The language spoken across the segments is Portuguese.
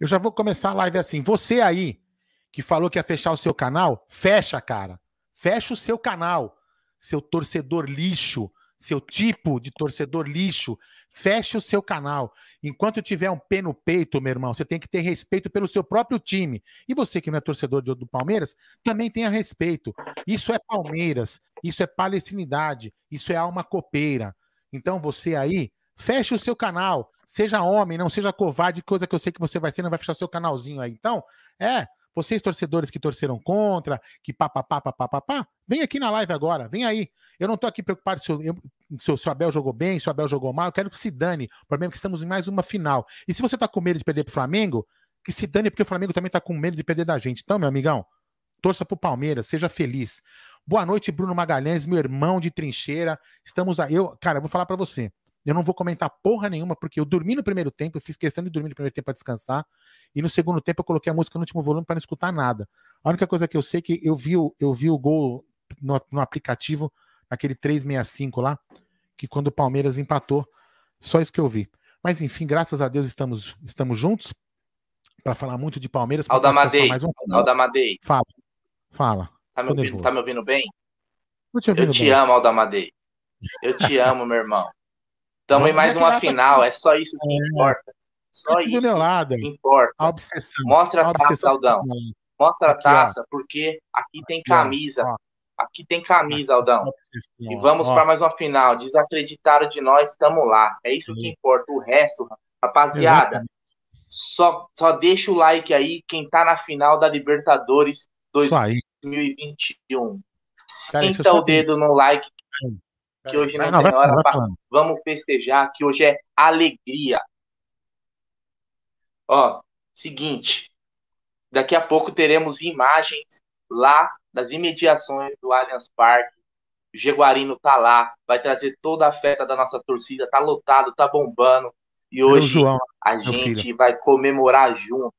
Eu já vou começar a live assim. Você aí que falou que ia fechar o seu canal, fecha, cara. Fecha o seu canal. Seu torcedor lixo, seu tipo de torcedor lixo, feche o seu canal. Enquanto tiver um pé no peito, meu irmão, você tem que ter respeito pelo seu próprio time. E você que não é torcedor do Palmeiras, também tenha respeito. Isso é Palmeiras, isso é palestinidade, isso é alma copeira. Então você aí, feche o seu canal. Seja homem, não seja covarde, coisa que eu sei que você vai ser, não vai fechar seu canalzinho aí. Então, é, vocês torcedores que torceram contra, que papapá, papapá, vem aqui na live agora, vem aí. Eu não tô aqui preocupado se, se, se o Abel jogou bem, se o Abel jogou mal, eu quero que se dane. O problema é que estamos em mais uma final. E se você tá com medo de perder pro Flamengo, que se dane, porque o Flamengo também tá com medo de perder da gente. Então, meu amigão, torça pro Palmeiras, seja feliz. Boa noite, Bruno Magalhães, meu irmão de trincheira. Estamos aí. Eu, cara, eu vou falar para você. Eu não vou comentar porra nenhuma, porque eu dormi no primeiro tempo, eu fiz questão de dormir no primeiro tempo para descansar. E no segundo tempo eu coloquei a música no último volume para não escutar nada. A única coisa que eu sei é que eu vi, eu vi o gol no, no aplicativo, naquele 365 lá, que quando o Palmeiras empatou, só isso que eu vi. Mas enfim, graças a Deus estamos, estamos juntos para falar muito de Palmeiras. Aldamadei, mais um... Aldamadei. Fala, fala. Tá me, ouvindo, tá me ouvindo bem? Te Eu te amo, Aldamadei. Eu te amo, meu irmão. Estamos em mais uma final, é só isso que É. importa. Só isso que importa. A obsessão. Mostra a taça. Aldão. Mostra a taça, porque aqui tem camisa. Aqui tem camisa, Aldão. E vamos para mais uma final. Desacreditaram de nós, estamos lá. É isso que importa. O resto, rapaziada, só, só deixa o like aí quem tá na final da Libertadores Isso aí. 2021. Cara, isso Senta eu só o dedo no like que hoje não, Vai, tem vai hora vai pra... Vamos festejar, que hoje é alegria. Ó, seguinte. Daqui a pouco teremos imagens lá das imediações do Allianz Parque. O Jaguarino tá lá, vai trazer toda a festa da nossa torcida, tá lotado, tá bombando. E hoje João, a gente filho? vai comemorar junto.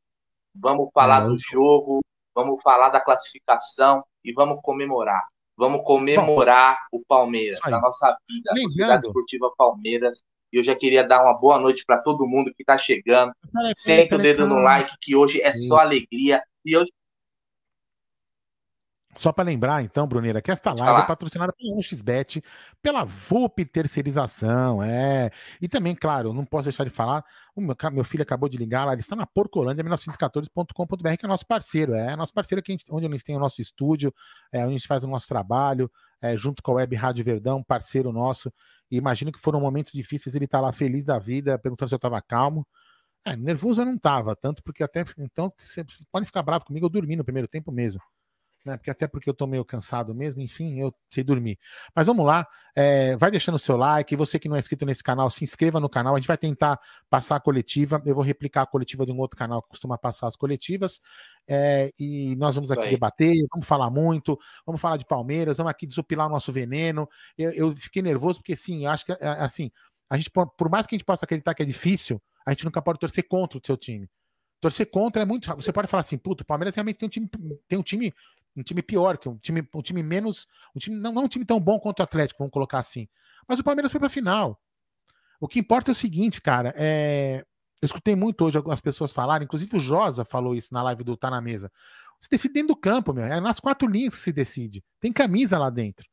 Vamos falar É, do jogo, vamos falar da classificação e vamos comemorar. Vamos comemorar o Palmeiras, a nossa vida, a Lembrando- Sociedade Esportiva Palmeiras. E eu já queria dar uma boa noite para todo mundo que está chegando. Senta o dedo no like, que hoje é só alegria. E hoje Só para lembrar, então, Bruneira, que esta live é patrocinada pela 1xBet, pela VUP Terceirização, é. E também, claro, não posso deixar de falar, o meu, meu filho acabou de ligar lá, ele está na Porcolândia 1914.com.br, que é nosso parceiro, é nosso parceiro que a gente- onde a gente tem o nosso estúdio, é, onde a gente faz o nosso trabalho, é, junto com a Web Rádio Verdão, parceiro nosso. E imagino que foram momentos difíceis, ele tá lá feliz da vida, perguntando se eu estava calmo. É, nervoso eu não tava, tanto porque até então você você pode ficar bravo comigo, eu dormi no primeiro tempo mesmo né? Porque até porque eu tô meio cansado mesmo, enfim, eu sei dormir. Mas vamos lá, é, vai deixando o seu like, você que não é inscrito nesse canal, se inscreva no canal, a gente vai tentar passar a coletiva, eu vou replicar a coletiva de um outro canal que costuma passar as coletivas, é, e nós vamos Isso aqui aí. debater, vamos falar muito, vamos falar de Palmeiras, vamos aqui desopilar o nosso veneno, eu, eu fiquei nervoso porque, sim, eu acho que, é, assim, a gente, por por mais que a gente possa acreditar que é difícil, a gente nunca pode torcer contra o seu time. Torcer contra é muito. Você pode falar assim, puto, o Palmeiras realmente tem um time, tem um time, um time pior, que um time, um time menos. Um time, não, não um time tão bom quanto o Atlético, vamos colocar assim. Mas o Palmeiras foi pra final. O que importa é o seguinte, cara. É, eu escutei muito hoje algumas pessoas falarem, inclusive o Josa falou isso na live do Tá na Mesa. Se decide dentro do campo, meu. É nas quatro linhas que se decide. Tem camisa lá dentro.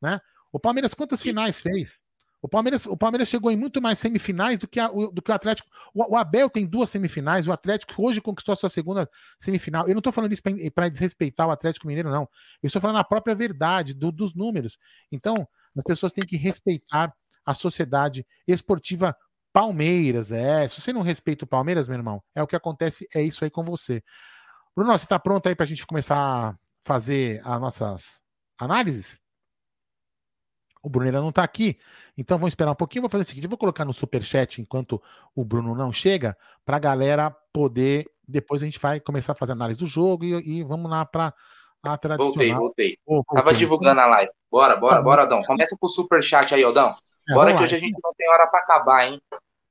Né? O Palmeiras quantas Isso. finais fez? O Palmeiras, o Palmeiras chegou em muito mais semifinais do que, a, o, do que o Atlético. O, o, Abel tem duas semifinais, o Atlético hoje conquistou a sua segunda semifinal. Eu não estou falando isso para desrespeitar o Atlético Mineiro, não. Eu estou falando a própria verdade do, dos números. Então, as pessoas têm que respeitar a sociedade esportiva Palmeiras. É, se você não respeita o Palmeiras, meu irmão, é o que acontece, é isso aí com você. Bruno, você está pronto aí para a gente começar a fazer as nossas análises? O Bruno ainda não está aqui, então vamos esperar um pouquinho. Vou fazer o seguinte: vou colocar no super chat enquanto o Bruno não chega, para a galera poder. Depois a gente vai começar a fazer análise do jogo e, e vamos lá para a tradicional. Voltei, voltei. Oh, Tava divulgando a live. Bora, bora, tá bora, Aldão. Começa com o super chat aí, Aldão. É, bora que lá. hoje a gente não tem hora para acabar, hein?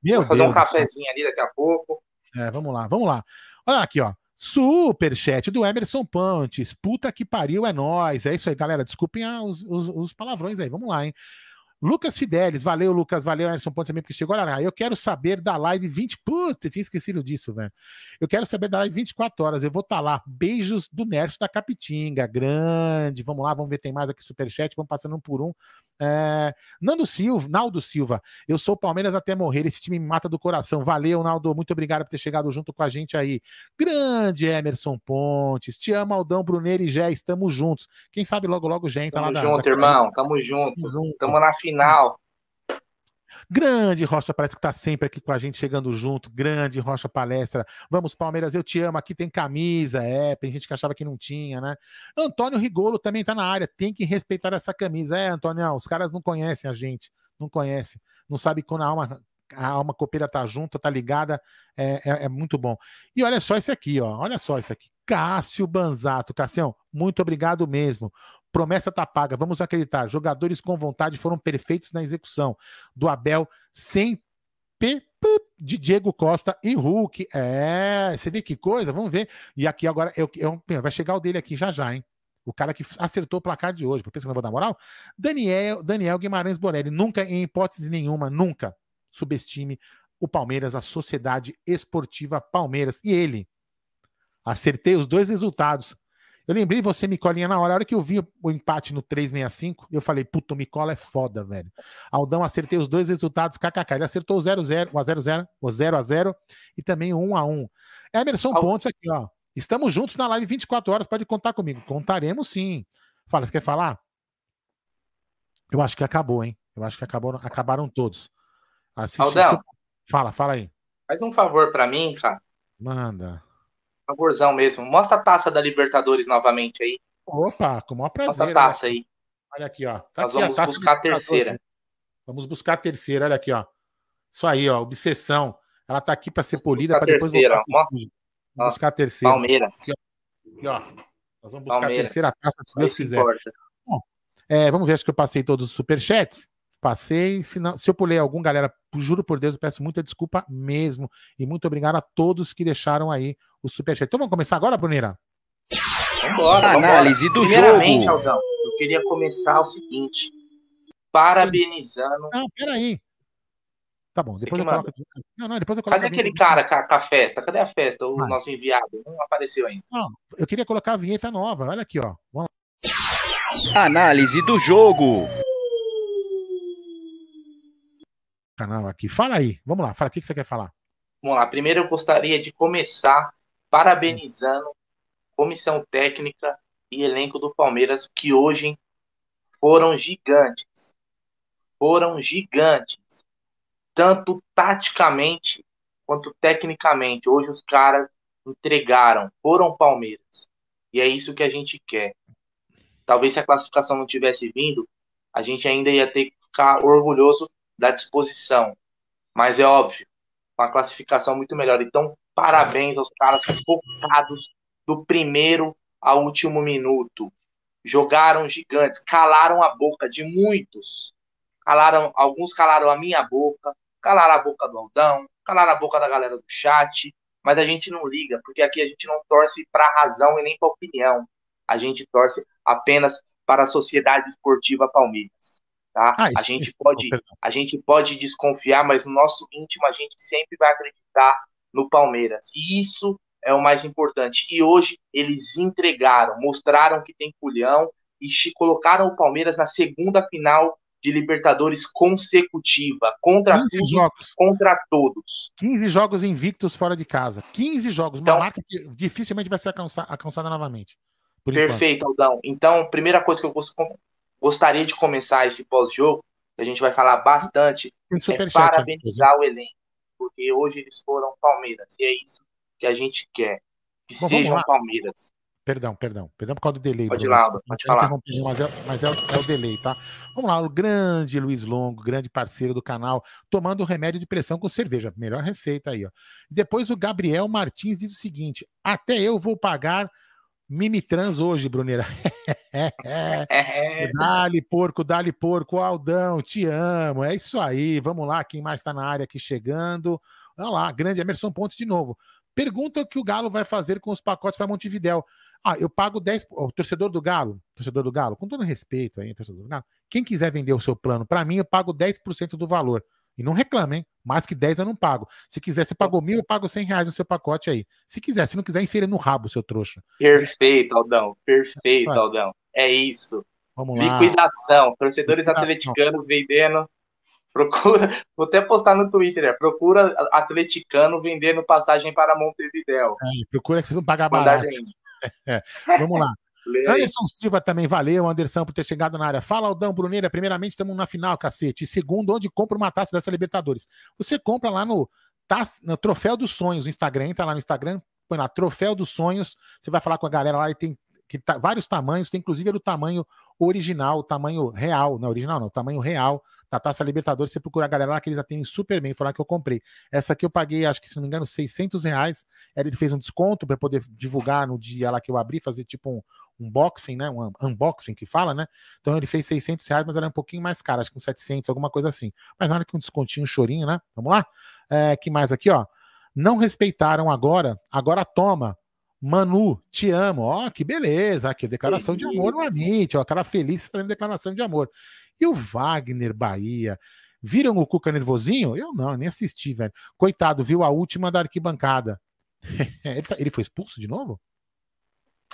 Meu vou fazer Deus um cafezinho ali daqui a pouco. É, vamos lá, vamos lá. Olha aqui, ó. Superchat do Emerson Pontes. Puta que pariu, é nós. É isso aí, galera. Desculpem ah, os, os, os, palavrões aí. Vamos lá, hein? Lucas Fidelis, valeu, Lucas, valeu, Emerson Pontes também, porque chegou lá. Eu quero saber da live 20. Puta, tinha esquecido disso, velho. Eu quero saber da live 24 horas. Eu vou estar tá lá. Beijos do Nerso da Capitinga. Grande. Vamos lá, vamos ver, tem mais aqui superchat. Vamos passando um por um. É... Nando Silva, Naldo Silva, eu sou Palmeiras até morrer, esse time me mata do coração. Valeu, Naldo, muito obrigado por ter chegado junto com a gente aí. Grande Emerson Pontes, te amo, Aldão, Bruneiro e Gé, estamos juntos. Quem sabe logo, logo Gé entra tamo lá junto, da... irmão, tamo junto. Tamo junto. Tamo na final. Grande Rocha parece que está sempre aqui com a gente, chegando junto. Grande Rocha Palestra. Vamos, Palmeiras, eu te amo. Aqui tem camisa. É, tem gente que achava que não tinha, né? Antônio Rigolo também está na área. Tem que respeitar essa camisa. É, Antônio, os caras não conhecem a gente. Não conhecem. Não sabe quando a alma, a alma copeira tá junta, tá ligada. É, é, é muito bom. E olha só esse aqui, ó. Olha só esse aqui. Cássio Banzato. Cassião, muito obrigado mesmo. Promessa tá paga, vamos acreditar. Jogadores com vontade foram perfeitos na execução. Do Abel, sem P de Diego Costa e Hulk. É, você vê que coisa? Vamos ver. E aqui agora, eu, eu, vai chegar o dele aqui já já, hein? O cara que acertou o placar de hoje. Pensa que eu vou dar moral? Daniel, Daniel Guimarães Borelli. Nunca, em hipótese nenhuma, nunca subestime o Palmeiras, a Sociedade Esportiva Palmeiras. E ele. Acertei os dois resultados. Eu lembrei você, Micolinha, na hora, a hora que eu vi o empate no 365, eu falei, puto, o Micola é foda, velho. Aldão, acertei os dois resultados, kkk. Ele acertou o 0x0, o 0x0, o 0x0 e também o 1x1. Emerson Al... Pontes aqui, ó. Estamos juntos na live 24 horas, pode contar comigo. Contaremos sim. Fala, você quer falar? Eu acho que acabou, hein? Eu acho que acabou, acabaram todos. Assiste, Aldão. Fala, fala aí. Faz um favor para mim, cara. Manda favorzão mesmo. Mostra a taça da Libertadores novamente aí. Opa, com o maior prazer. Mostra a taça aí. Olha aqui, ó. Tá Nós aqui, vamos a buscar a terceira. Vamos buscar a terceira, olha aqui, ó. Isso aí, ó, obsessão. Ela tá aqui para ser polida para depois terceira, voltar Vamos buscar a terceira. Palmeiras. Ó. Aqui, ó. Nós vamos buscar Palmeiras. a terceira taça, se Deus quiser. Bom, é, vamos ver, acho que eu passei todos os superchats. Passei. Se, não, se eu pulei algum, galera, juro por Deus, eu peço muita desculpa mesmo. E muito obrigado a todos que deixaram aí o superchat. Então vamos começar agora, Brunira? Vambora, Análise do jogo. Aldão, eu queria começar o seguinte. Parabenizando. Não, peraí. Tá bom, depois eu coloco. Não, não, depois eu coloco Cadê aquele cara com a, festa? Cadê a festa? O ah. nosso enviado? Não apareceu ainda. Não, eu queria colocar a vinheta nova. Olha aqui, ó. Vamos lá. Análise do jogo canal aqui. Fala aí, vamos lá, fala o que você quer falar. Vamos lá, primeiro eu gostaria de começar parabenizando comissão técnica e elenco do Palmeiras, que hoje foram gigantes. Foram gigantes. Tanto taticamente quanto tecnicamente. Hoje os caras entregaram, foram Palmeiras. E é isso que a gente quer. Talvez se a classificação não tivesse vindo, a gente ainda ia ter que ficar orgulhoso da disposição. Mas é óbvio, uma classificação muito melhor. Então, parabéns aos caras focados do primeiro ao último minuto. Jogaram gigantes, calaram a boca de muitos. Calaram, alguns calaram a minha boca, calaram a boca do Aldão, calaram a boca da galera do chat, mas a gente não liga, porque aqui a gente não torce para a razão e nem para a opinião. A gente torce apenas para a Sociedade Esportiva Palmeiras. Tá? Ah, isso, a, gente isso, pode, a gente pode desconfiar, mas no nosso íntimo a gente sempre vai acreditar no Palmeiras. E isso é o mais importante. E hoje eles entregaram, mostraram que tem culhão e colocaram o Palmeiras na segunda final de Libertadores consecutiva, contra tudo, jogos. contra todos. 15 jogos invictos fora de casa. 15 jogos, então, uma marca que dificilmente vai ser alcançada, alcançada novamente. Perfeito, enquanto. Aldão. Então, primeira coisa que eu gostaria de começar esse pós-jogo, que a gente vai falar bastante, é parabenizar o elenco, porque hoje eles foram Palmeiras, e é isso que a gente quer, que Bom, sejam Palmeiras. Perdão, perdão. Perdão por causa do delay. Pode ir lá, pode falar. Mas, é, mas é, é, o delay, tá? Vamos lá, o grande Luiz Longo, grande parceiro do canal, tomando remédio de pressão com cerveja. Melhor receita aí, ó. Depois o Gabriel Martins diz o seguinte: até eu vou pagar Mimi Trans hoje, Bruneira. dali, porco, dali, porco. Aldão, te amo. É isso aí. Vamos lá, quem mais está na área aqui chegando. Olha lá, grande Emerson Pontes de novo. Pergunta o que o Galo vai fazer com os pacotes para Montevidéu. Ah, eu pago 10. O torcedor do Galo, torcedor do Galo, com todo respeito aí, torcedor do Galo, quem quiser vender o seu plano, para mim, eu pago 10% do valor. E não reclama, hein? Mais que 10 eu não pago. Se quiser, você pagou mil, eu pago 100 reais no seu pacote aí. Se quiser, se não quiser, enfia no rabo, seu trouxa. Perfeito, Aldão. Perfeito, é Aldão. É isso. Vamos lá. Liquidação. Torcedores Liquidação. atleticanos vendendo. Procura, vou até postar no Twitter, é, procura atleticano vendendo passagem para Montevidéu. É, procura que vocês vão pagar barato. É, vamos lá. Anderson Silva também valeu, Anderson, por ter chegado na área. Fala, Aldão Bruneira. Primeiramente, estamos na final, cacete. E segundo, onde compra uma taça dessa Libertadores? Você compra lá no, taça, no Troféu dos Sonhos, no Instagram. Entra lá no Instagram, põe lá, Troféu dos Sonhos. Você vai falar com a galera lá e tem que tá, vários tamanhos, tem inclusive do tamanho original, o tamanho real, não original não, o tamanho real da Taça Libertadores, você procura a galera lá que eles atendem super bem, foi lá que eu comprei. Essa aqui eu paguei, acho que se não me engano, 600 reais, ele fez um desconto para poder divulgar no dia lá que eu abri, fazer tipo um unboxing, né, um unboxing que fala, né, então ele fez 600 reais, mas era um pouquinho mais caro, acho que uns 700, alguma coisa assim, mas nada que um descontinho, um chorinho, né, vamos lá? É, que mais aqui, ó, não respeitaram agora, agora toma, Manu, te amo. Ó, que beleza. Aqui, declaração de amor no Amit. Ó, cara feliz fazendo declaração de amor. E o Wagner Bahia. Viram o Cuca nervosinho? Eu não, nem assisti, velho. Coitado, viu a última da arquibancada. ele, tá, ele foi expulso de novo?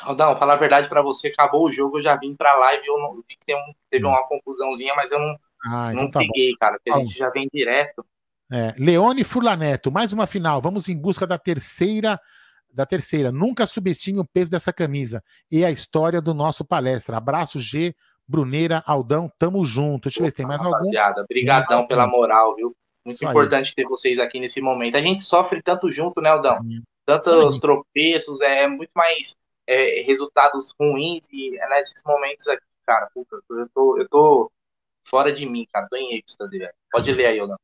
Aldão, falar a verdade para você, acabou o jogo, eu já vim pra live, eu não vi que um, teve hum. uma confusãozinha, mas eu não, ah, então não tá peguei, bom. cara, porque a gente já vem direto. É, Leone Furlaneto, mais uma final. Vamos em busca da terceira da terceira, nunca subestime o peso dessa camisa e a história do nosso palestra. Abraço, G, Bruneira, Aldão, tamo junto. Deixa eu ver se tem mais algum. Rapaziada, brigadão pela moral, viu? Muito Isso importante aí. ter vocês aqui nesse momento. A gente sofre tanto junto, né, Aldão? Tantos tropeços, é muito mais é, resultados ruins e é nesses momentos aqui, cara, puta, eu tô, eu tô fora de mim, cara, tô em êxtase, velho. Pode ler aí, Aldão.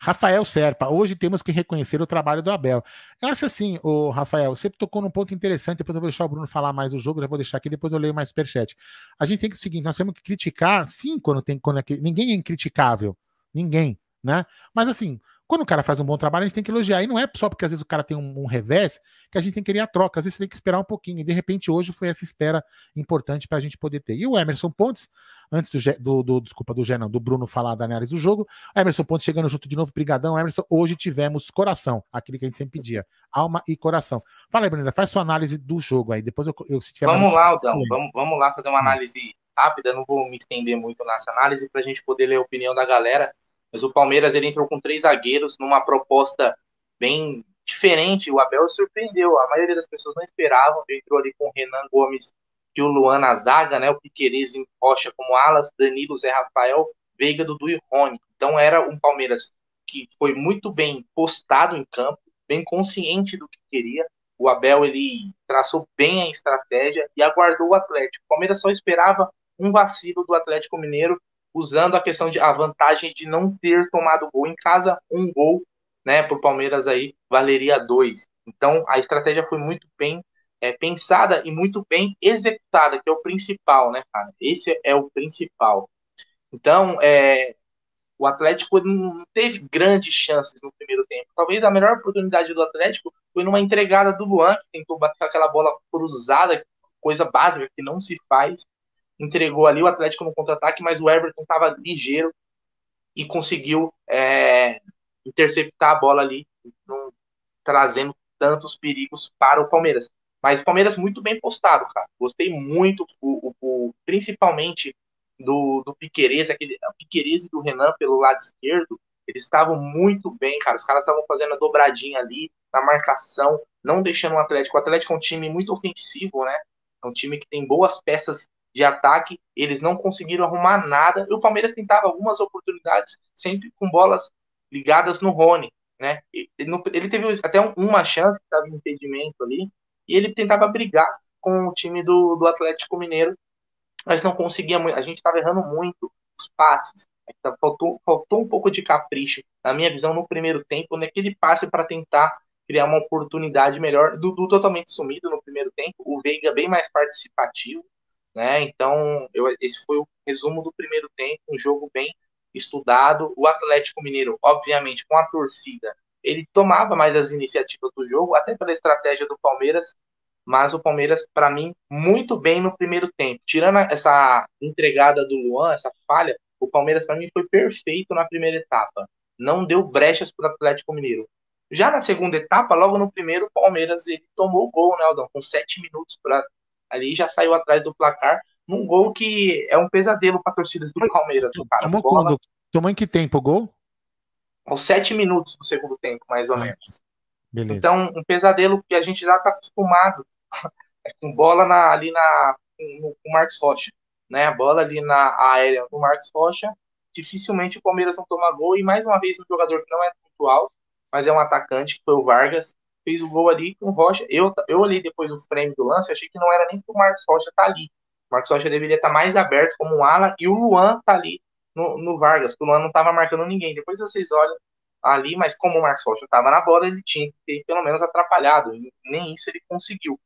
Rafael Serpa, hoje temos que reconhecer o trabalho do Abel. Eu acho assim, o Rafael, você tocou num ponto interessante, depois eu vou deixar o Bruno falar mais do jogo, já vou deixar aqui, depois eu leio mais superchat. A gente tem que o seguinte, nós temos que criticar, sim, quando tem quando é, ninguém é incriticável, ninguém, né? Mas assim, quando o cara faz um bom trabalho, a gente tem que elogiar. E não é só porque às vezes o cara tem um, um revés que a gente tem que querer a troca. Às vezes você tem que esperar um pouquinho. E de repente hoje foi essa espera importante para a gente poder ter. E o Emerson Pontes, antes do, do, do desculpa, do Gé, não, do Bruno falar da análise do jogo, Emerson Pontes chegando junto de novo, brigadão. Emerson, hoje tivemos coração, aquilo que a gente sempre pedia, alma e coração. Fala aí, Bruna, faz sua análise do jogo aí. Depois eu, eu se tiver Vamos lá, Aldão, vamos, vamos lá fazer uma análise rápida, não vou me estender muito nessa análise para a gente poder ler a opinião da galera. Mas o Palmeiras ele entrou com três zagueiros numa proposta bem diferente. O Abel surpreendeu. A maioria das pessoas não esperavam. Ele entrou ali com o Renan Gomes e o Luan na zaga, né? O Piqueires em Rocha como alas, Danilo, Zé Rafael, Veiga, Dudu e Rony. Então era um Palmeiras que foi muito bem postado em campo, bem consciente do que queria. O Abel ele traçou bem a estratégia e aguardou o Atlético. O Palmeiras só esperava um vacilo do Atlético Mineiro usando a questão de a vantagem de não ter tomado gol em casa, um gol, né, para o Palmeiras aí valeria dois. Então a estratégia foi muito bem é, pensada e muito bem executada, que é o principal, né, cara? Esse é o principal. Então, é, o Atlético não teve grandes chances no primeiro tempo. Talvez a melhor oportunidade do Atlético foi numa entregada do Luan, que tentou bater aquela bola cruzada, coisa básica que não se faz entregou ali o Atlético no contra-ataque, mas o Everton estava ligeiro e conseguiu é, interceptar a bola ali, trazendo tantos perigos para o Palmeiras. Mas o Palmeiras muito bem postado, cara. Gostei muito, o, o, principalmente do, do Piquerez, aquele, o Piquerez e do Renan pelo lado esquerdo, eles estavam muito bem, cara. Os caras estavam fazendo a dobradinha ali na marcação, não deixando o Atlético. O Atlético é um time muito ofensivo, né? É um time que tem boas peças de ataque. Eles não conseguiram arrumar nada. E o Palmeiras tentava algumas oportunidades, sempre com bolas ligadas no Rony, né? Ele teve até uma chance que estava impedimento ali, e ele tentava brigar com o time do, do Atlético Mineiro, mas não conseguia. A gente estava errando muito os passes. Faltou, faltou um pouco de capricho, na minha visão, no primeiro tempo, naquele passe para tentar criar uma oportunidade melhor. Dudu totalmente sumido no primeiro tempo, o Veiga bem mais participativo, né? Então, eu, esse foi o resumo do primeiro tempo, um jogo bem estudado. O Atlético Mineiro, obviamente, com a torcida, ele tomava mais as iniciativas do jogo, até pela estratégia do Palmeiras, mas o Palmeiras, para mim, muito bem no primeiro tempo. Tirando essa entregada do Luan, essa falha, o Palmeiras, para mim, foi perfeito na primeira etapa. Não deu brechas para o Atlético Mineiro. Já na segunda etapa, logo no primeiro, o Palmeiras ele tomou o gol, né, Aldão? Com sete minutos ali, já saiu atrás do placar, num gol que é um pesadelo para a torcida do Palmeiras. Cara. Tomou, Bola... quando? Tomou em que tempo o gol? Aos sete minutos do segundo tempo, mais ou ah, menos. Beleza. Então, um pesadelo que a gente já está acostumado com bola na, ali na, com, com o Marcos Rocha né, a bola ali na aérea do Marcos Rocha, dificilmente o Palmeiras não toma gol, e mais uma vez um jogador que não é muito alto, mas é um atacante, que foi o Vargas, fez o gol ali com o Rocha. Eu, eu olhei depois o frame do lance, achei que não era nem que o Marcos Rocha tá ali. O Marcos Rocha deveria estar tá mais aberto como um ala, e o Luan tá ali no, no Vargas, porque o Luan não estava marcando ninguém. Depois vocês olham ali, mas como o Marcos Rocha estava na bola, ele tinha que ter pelo menos atrapalhado, nem isso ele conseguiu.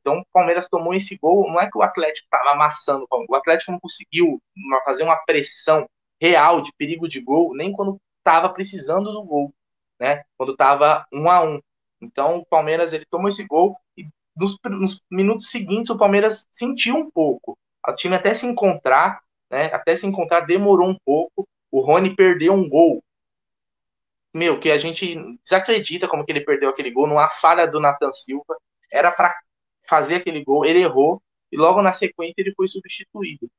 Então o Palmeiras tomou esse gol, não é que o Atlético estava amassando, o Atlético não conseguiu fazer uma pressão real de perigo de gol, nem quando estava precisando do gol, né? Quando estava um a um. Então o Palmeiras ele tomou esse gol e nos, nos minutos seguintes o Palmeiras sentiu um pouco. O time até se encontrar, né? Até se encontrar demorou um pouco. O Rony perdeu um gol meu, que a gente desacredita como que ele perdeu aquele gol numa falha do Nathan Silva. Era para fazer aquele gol, ele errou, e logo na sequência ele foi substituído.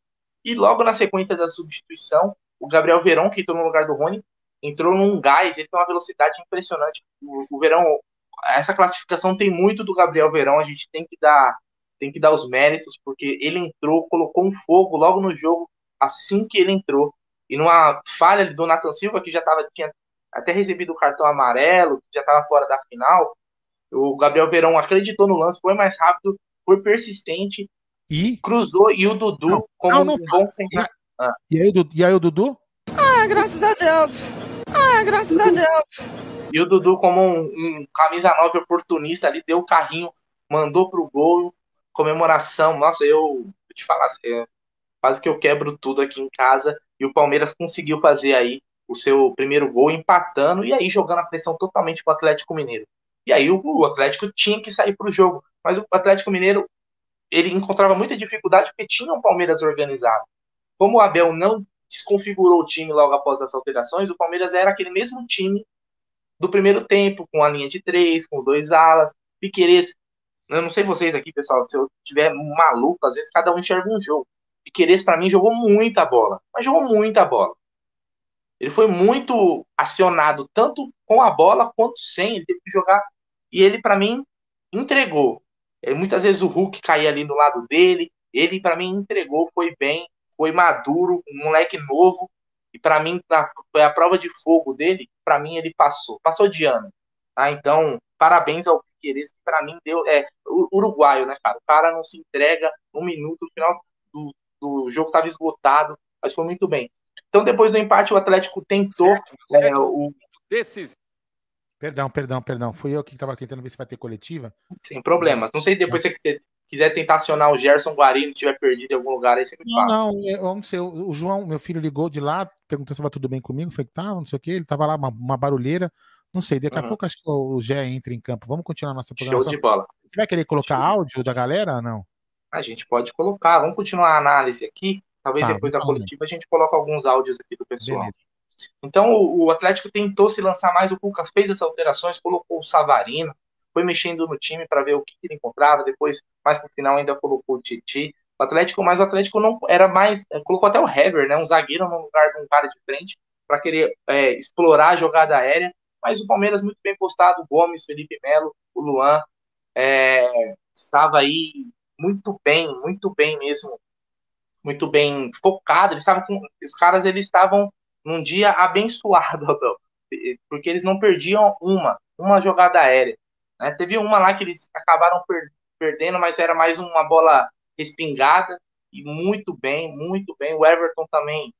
E logo na sequência da substituição, o Gabriel Verão, que entrou no lugar do Rony, entrou num gás, ele tem uma velocidade impressionante. O, o Verão, essa classificação tem muito do Gabriel Verão, a gente tem que dar tem que dar os méritos, porque ele entrou, colocou um fogo logo no jogo, assim que ele entrou. E numa falha do Nathan Silva, que já tava, tinha até recebido o cartão amarelo, que já estava fora da final, o Gabriel Verão acreditou no lance, foi mais rápido, foi persistente, e cruzou, e o Dudu, não, como não, não, um bom. Ah. E, aí, e aí o Dudu? Ah, graças a Deus! Ah, graças a Deus! E o Dudu, como um, um camisa 9 oportunista ali, deu o carrinho, mandou pro gol, comemoração. Nossa, eu vou te falar, é, quase que eu quebro tudo aqui em casa. E o Palmeiras conseguiu fazer aí o seu primeiro gol, empatando e aí jogando a pressão totalmente pro Atlético Mineiro. E aí o, o Atlético tinha que sair para o jogo. Mas o Atlético Mineiro ele encontrava muita dificuldade porque tinha um Palmeiras organizado. Como o Abel não desconfigurou o time logo após as alterações, o Palmeiras era aquele mesmo time do primeiro tempo, com a linha de três, com dois alas, Piqueires. Eu não sei vocês aqui, pessoal, se eu tiver maluco, às vezes cada um enxerga um jogo. Piqueires, para mim, jogou muita bola, mas jogou muita bola. Ele foi muito acionado, tanto com a bola quanto sem. Ele teve que jogar e ele, para mim, entregou. É, muitas vezes o Hulk caía ali do lado dele. Ele, para mim, entregou, foi bem, foi maduro, um moleque novo. E para mim, foi a prova de fogo dele. Para mim, ele passou, passou de ano. Tá? Então, parabéns ao Piqueires, que para mim deu. É, uruguaio, né, cara? O cara não se entrega um minuto, no final do, do jogo estava esgotado, mas foi muito bem. Então, depois do empate, o Atlético tentou. Certo, certo. É, o... Desses Perdão, perdão, perdão. Fui eu que estava tentando ver se vai ter coletiva. Sem problemas. Não sei depois se você quiser tentar acionar o Gerson Guarino, tiver perdido em algum lugar aí, você me fala. Não, não, eu não sei. O João, meu filho, ligou de lá, perguntou se estava tudo bem comigo. Falei que tava, não sei o quê. Ele estava lá, uma, uma, barulheira. Não sei, daqui uhum. a pouco acho que o Gé entra em campo. Vamos continuar nossa programação. Show de bola. Você vai querer colocar áudio da galera ou não? A gente pode colocar. Vamos continuar a análise aqui. Talvez tá, depois da coletiva a gente coloque alguns áudios aqui do pessoal. Beleza. Então o, Atlético tentou se lançar mais, o Cuca fez essas alterações, colocou o Savarino, foi mexendo no time para ver o que, ele encontrava. Depois, mais pro final, ainda colocou o Titi. O Atlético, mas o Atlético não era mais. É, colocou até o Hever, né? Um zagueiro no lugar de um cara de frente, para querer é, explorar a jogada aérea. Mas o Palmeiras muito bem postado, o Gomes, Felipe Melo, o Luan, é, estava aí muito bem, muito bem mesmo, muito bem focado. Eles estavam com, os caras eles estavam num dia abençoado, porque eles não perdiam uma, uma jogada aérea. Né? Teve uma lá que eles acabaram per, perdendo, mas era mais uma bola respingada e muito bem, muito bem. O Everton também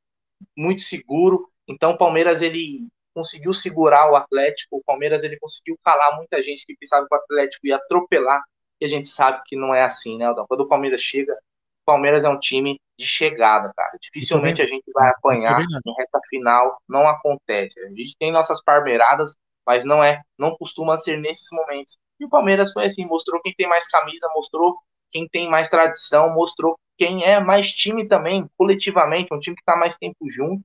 muito seguro. Então o Palmeiras ele conseguiu segurar o Atlético. O Palmeiras ele conseguiu calar muita gente que pensava que o Atlético ia atropelar. E a gente sabe que não é assim, né, Aldão? Quando o Palmeiras chega, o Palmeiras é um time de chegada, cara. Dificilmente a gente vai apanhar em reta final, não acontece. A gente tem nossas parmeiradas, mas não é, não costuma ser nesses momentos. E o Palmeiras foi assim, mostrou quem tem mais camisa, mostrou quem tem mais tradição, mostrou quem é mais time também, coletivamente, um time que está mais tempo junto.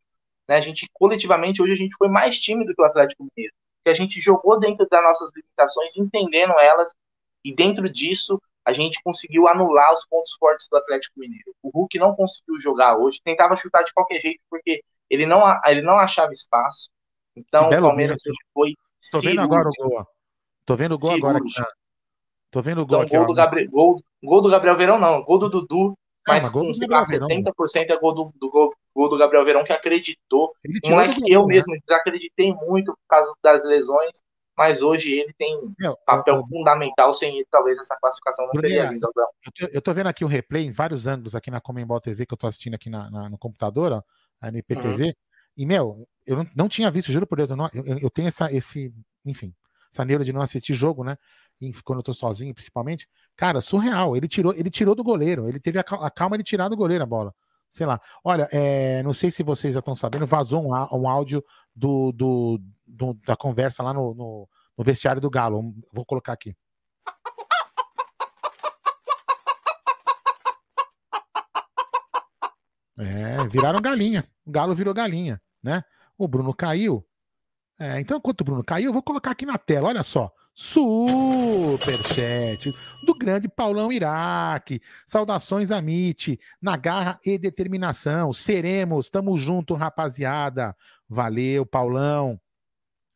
Né? A gente, coletivamente, hoje a gente foi mais time do que o Atlético Mineiro. Que a gente jogou dentro das nossas limitações, entendendo elas, e dentro disso a gente conseguiu anular os pontos fortes do Atlético Mineiro. O Hulk não conseguiu jogar hoje, tentava chutar de qualquer jeito, porque ele não, ele não achava espaço. Então o Palmeiras foi. Tô vendo agora o gol. Tô vendo o gol agora aqui na, Tô vendo o gol então, aqui. Gol, do Gabriel, gol, gol, do Gabriel Verão, não. Gol do Dudu. Mas, com, sei lá, 70% é gol do, do gol, gol, do Gabriel Verão que acreditou. Um é que eu né? mesmo desacreditei muito por causa das lesões, mas hoje ele tem Meu, papel eu, fundamental. Sem ele, talvez essa classificação não teria vindo. Eu, eu tô vendo aqui o replay em vários ângulos aqui na Comembol TV que eu tô assistindo aqui na, na no computador, ó, aí no IPTV. Uhum. E, meu, eu não, não, tinha visto, juro por Deus, eu, não, eu, eu tenho essa, esse, enfim, essa neura de não assistir jogo, né? quando eu tô sozinho, principalmente, cara, surreal. Ele tirou, ele tirou do goleiro, ele teve a, calma de tirar do goleiro a bola. Sei lá. Olha, é, não sei se vocês já estão sabendo, vazou um, um áudio do, do, do, da conversa lá no, no, no vestiário do Galo. Vou colocar aqui. É, viraram galinha. O Galo virou galinha, né? O Bruno caiu. É, então, enquanto o Bruno caiu, eu vou colocar aqui na tela, olha só. Superchat do grande Paulão Iraque. Saudações a Mit, na garra e determinação. Seremos, tamo junto, rapaziada. Valeu, Paulão.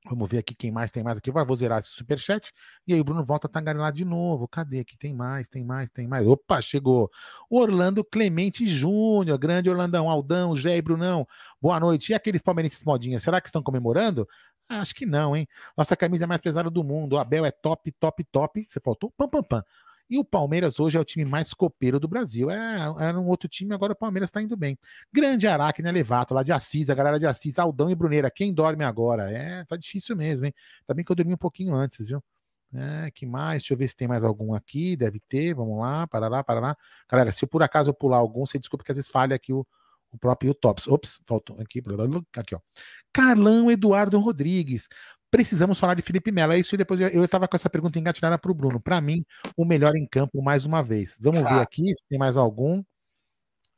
Vamos ver aqui quem mais tem mais aqui. Vou zerar esse superchat. E aí o Bruno volta a tangarilar de novo. Cadê aqui? Tem mais, tem mais, tem mais. Opa, chegou. Orlando Clemente Júnior. Grande Orlandão, Aldão, Gé Brunão. Boa noite. E aqueles palmeirenses modinhas, será que estão comemorando? Acho que não, hein? Nossa camisa é mais pesada do mundo. O Abel é top, top, top. Você faltou pam, pam, pam. E o Palmeiras hoje é o time mais copeiro do Brasil. É, era um outro time, agora o Palmeiras está indo bem. Grande Aracne Levato, lá de Assis, a galera de Assis, Aldão e Bruneira. Quem dorme agora? É, tá difícil mesmo, hein? Bem que eu dormi um pouquinho antes, viu? É, que mais? Deixa eu ver se tem mais algum aqui. Deve ter, vamos lá, para lá, para lá. Galera, se por acaso eu pular algum, você desculpa que às vezes falha aqui o, o próprio Tops. Ops, faltou aqui, aqui, ó. Carlão Eduardo Rodrigues. Precisamos falar de Felipe Melo. É isso, e depois eu estava com essa pergunta engatilhada para o Bruno. Para mim, o melhor em campo mais uma vez. Vamos ver aqui se tem mais algum.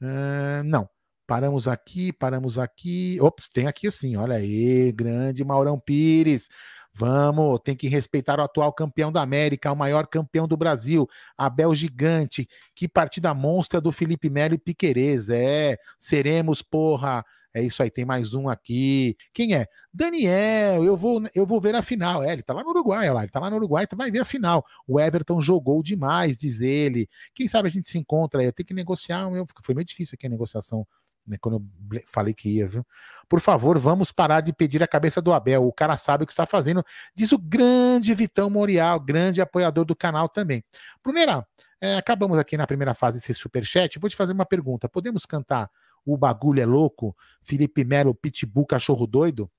Uh, não. Paramos aqui, paramos aqui. Ops, tem aqui assim, olha aí, grande Maurão Pires. Vamos, tem que respeitar o atual campeão da América, o maior campeão do Brasil, Abel Gigante. Que partida monstra do Felipe Melo e Piquerez. É, seremos, porra. É isso aí, tem mais um aqui. Quem é? Daniel, eu vou, eu vou ver a final. É, ele tá lá no Uruguai, olha lá, ele tá lá no Uruguai, vai ver a final. O Everton jogou demais, diz ele. Quem sabe a gente se encontra aí. Eu tenho que negociar, meu, foi meio difícil aqui a negociação né, quando eu falei que ia, viu? Por favor, vamos parar de pedir a cabeça do Abel. O cara sabe o que está fazendo, diz o grande Vitão Morial, grande apoiador do canal também. Bruneira, é, acabamos aqui na primeira fase esse superchat. Vou te fazer uma pergunta. Podemos cantar O Bagulho é Louco? Felipe Melo, Pitbull, Cachorro Doido?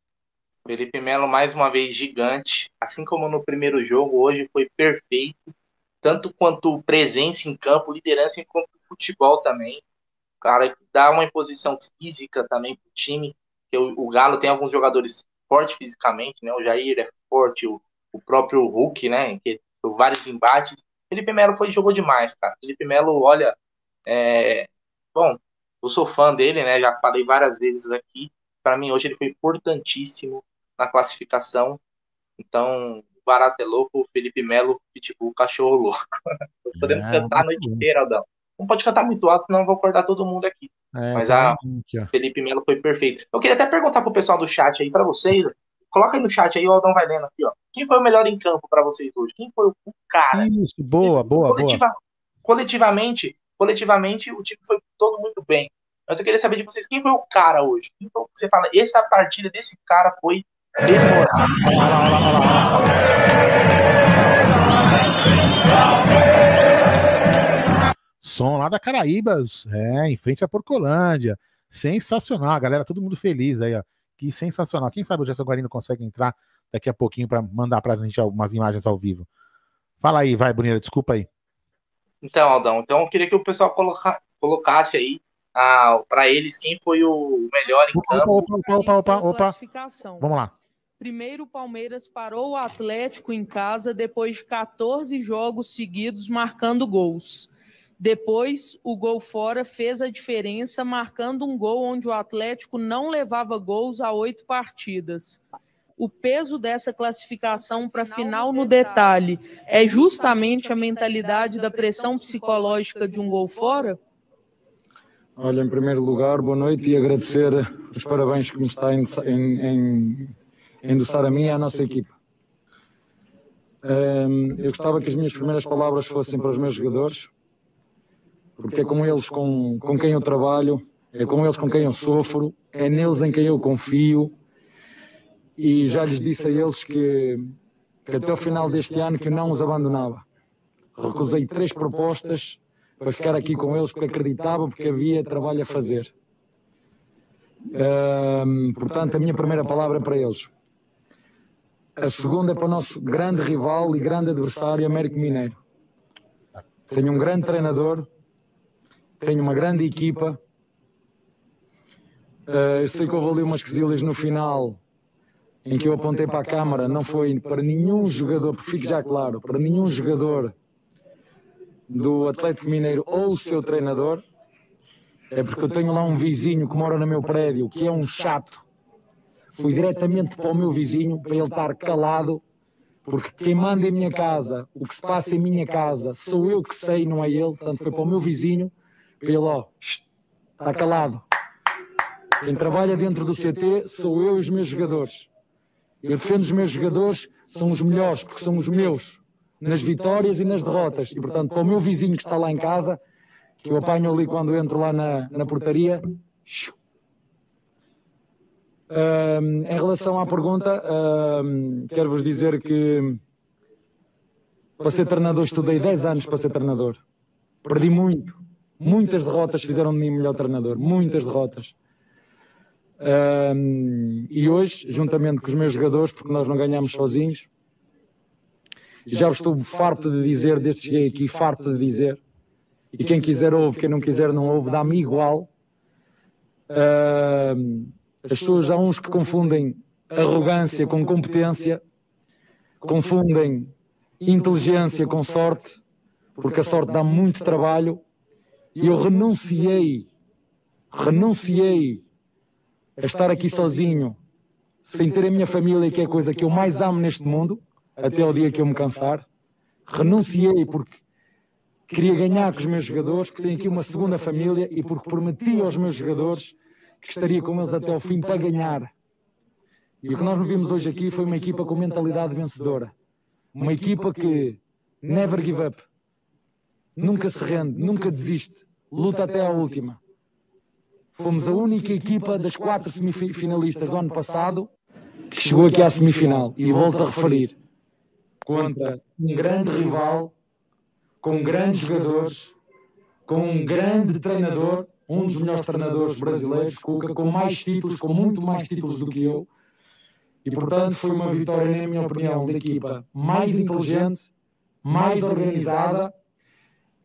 Felipe Melo, mais uma vez, gigante. Assim como no primeiro jogo, hoje foi perfeito. Tanto quanto presença em campo, liderança quanto futebol também cara dá uma imposição física também pro time, o, o, Galo tem alguns jogadores fortes fisicamente, né? O Jair é forte, o, o próprio Hulk, né? Que tem vários embates. Felipe Melo foi jogou demais, cara. Felipe Melo, olha, é... bom, eu sou fã dele, né? Já falei várias vezes aqui. Para mim hoje ele foi importantíssimo na classificação. Então, Barato é Louco, Felipe Melo, Pitbull, Cachorro Louco. Podemos É, cantar a noite inteira, Aldão. Não pode cantar muito alto, senão eu vou acordar todo mundo aqui. É, Mas tem a- ó. Felipe Melo foi perfeito. Eu queria até perguntar pro pessoal do chat aí, pra vocês. Coloca aí no chat aí, o Aldão vai lendo aqui, ó. Quem foi o melhor em campo pra vocês hoje? Quem foi o cara? Isso, boa, boa, boa. Coletiva- Coletivamente, coletivamente, o time foi todo muito bem. Mas eu queria saber de vocês, quem foi o cara hoje? Quem foi o que você fala, essa partida desse cara foi. Som lá da Caraíbas, é, em frente à Porcolândia. Sensacional, galera, todo mundo feliz aí, ó. Que sensacional. Quem sabe o Gerson Guarino consegue entrar daqui a pouquinho para mandar pra gente algumas imagens ao vivo. Fala aí, vai, Bonita, desculpa aí. Então, Aldão, então eu queria que o pessoal coloca- colocasse aí ah, para eles quem foi o melhor em Opa, campo. opa, opa, opa, opa, opa. Classificação. Vamos lá. Primeiro, o Palmeiras parou o Atlético em casa depois de 14 jogos seguidos marcando gols. Depois, o gol fora fez a diferença, marcando um gol onde o Atlético não levava gols há oito partidas. O peso dessa classificação para final no detalhe é justamente a mentalidade da pressão psicológica de um gol fora? Olha, em primeiro lugar, boa noite e agradecer os parabéns que me está a endossar a mim e à nossa equipa. Eu gostava que as minhas primeiras palavras fossem para os meus jogadores, porque é com eles com, com quem eu trabalho, é com eles com quem eu sofro, é neles em quem eu confio. E já lhes disse a eles que, que até o final deste ano que eu não os abandonava. Recusei três propostas para ficar aqui com eles porque acreditava porque havia trabalho a fazer. Ahm, portanto, a minha primeira palavra é para eles. A segunda é para o nosso grande rival e grande adversário, Américo Mineiro. Tenho um grande treinador, tenho uma grande equipa. Ah, eu sei que houve ali umas quesilhas no final em que eu apontei para a câmara, não foi para nenhum jogador, porque fique já claro, para nenhum jogador do Atlético Mineiro ou o seu treinador, é porque eu tenho lá um vizinho que mora no meu prédio, que é um chato. Fui diretamente para o meu vizinho para ele estar calado, porque quem manda em minha casa, o que se passa em minha casa, sou eu que sei, não é ele. Portanto, foi para o meu vizinho, para ele, ó, está calado. Quem trabalha dentro do CT sou eu e os meus jogadores. Eu defendo os meus jogadores, são os melhores, porque são os meus nas vitórias e nas derrotas. E, portanto, para o meu vizinho que está lá em casa, que eu apanho ali quando entro lá na, na portaria. Ahm, em relação à pergunta, ahm, quero-vos dizer que para ser treinador estudei 10 anos para ser treinador. Perdi muito. Muitas derrotas fizeram de mim melhor treinador. Muitas derrotas. Ahm, e hoje, juntamente com os meus jogadores, porque nós não ganhamos sozinhos, já vos estou farto de dizer, desde que cheguei aqui, farto de dizer. E quem quiser ouve, quem não quiser não ouve, dá-me igual. Ahm, as pessoas, há uns que confundem arrogância com competência, confundem inteligência com sorte, porque a sorte dá muito trabalho. E eu renunciei, renunciei a estar aqui sozinho, sem ter a minha família, que é a coisa que eu mais amo neste mundo, até o dia que eu me cansar. Renunciei porque queria ganhar com os meus jogadores, porque tenho aqui uma segunda família e porque prometi aos meus jogadores que estaria com eles até ao fim para ganhar. E o que nós vimos hoje aqui foi uma equipa com mentalidade vencedora. Uma equipa que never give up. Nunca se rende, nunca desiste. Luta até à última. Fomos a única equipa das quatro semifinalistas do ano passado que chegou aqui à semifinal. E volto a referir. Contra um grande rival, com grandes jogadores, com um grande treinador, um dos melhores treinadores brasileiros, Cuca, com mais títulos, com muito mais títulos do que eu. E, portanto, foi uma vitória, na minha opinião, da equipa mais inteligente, mais organizada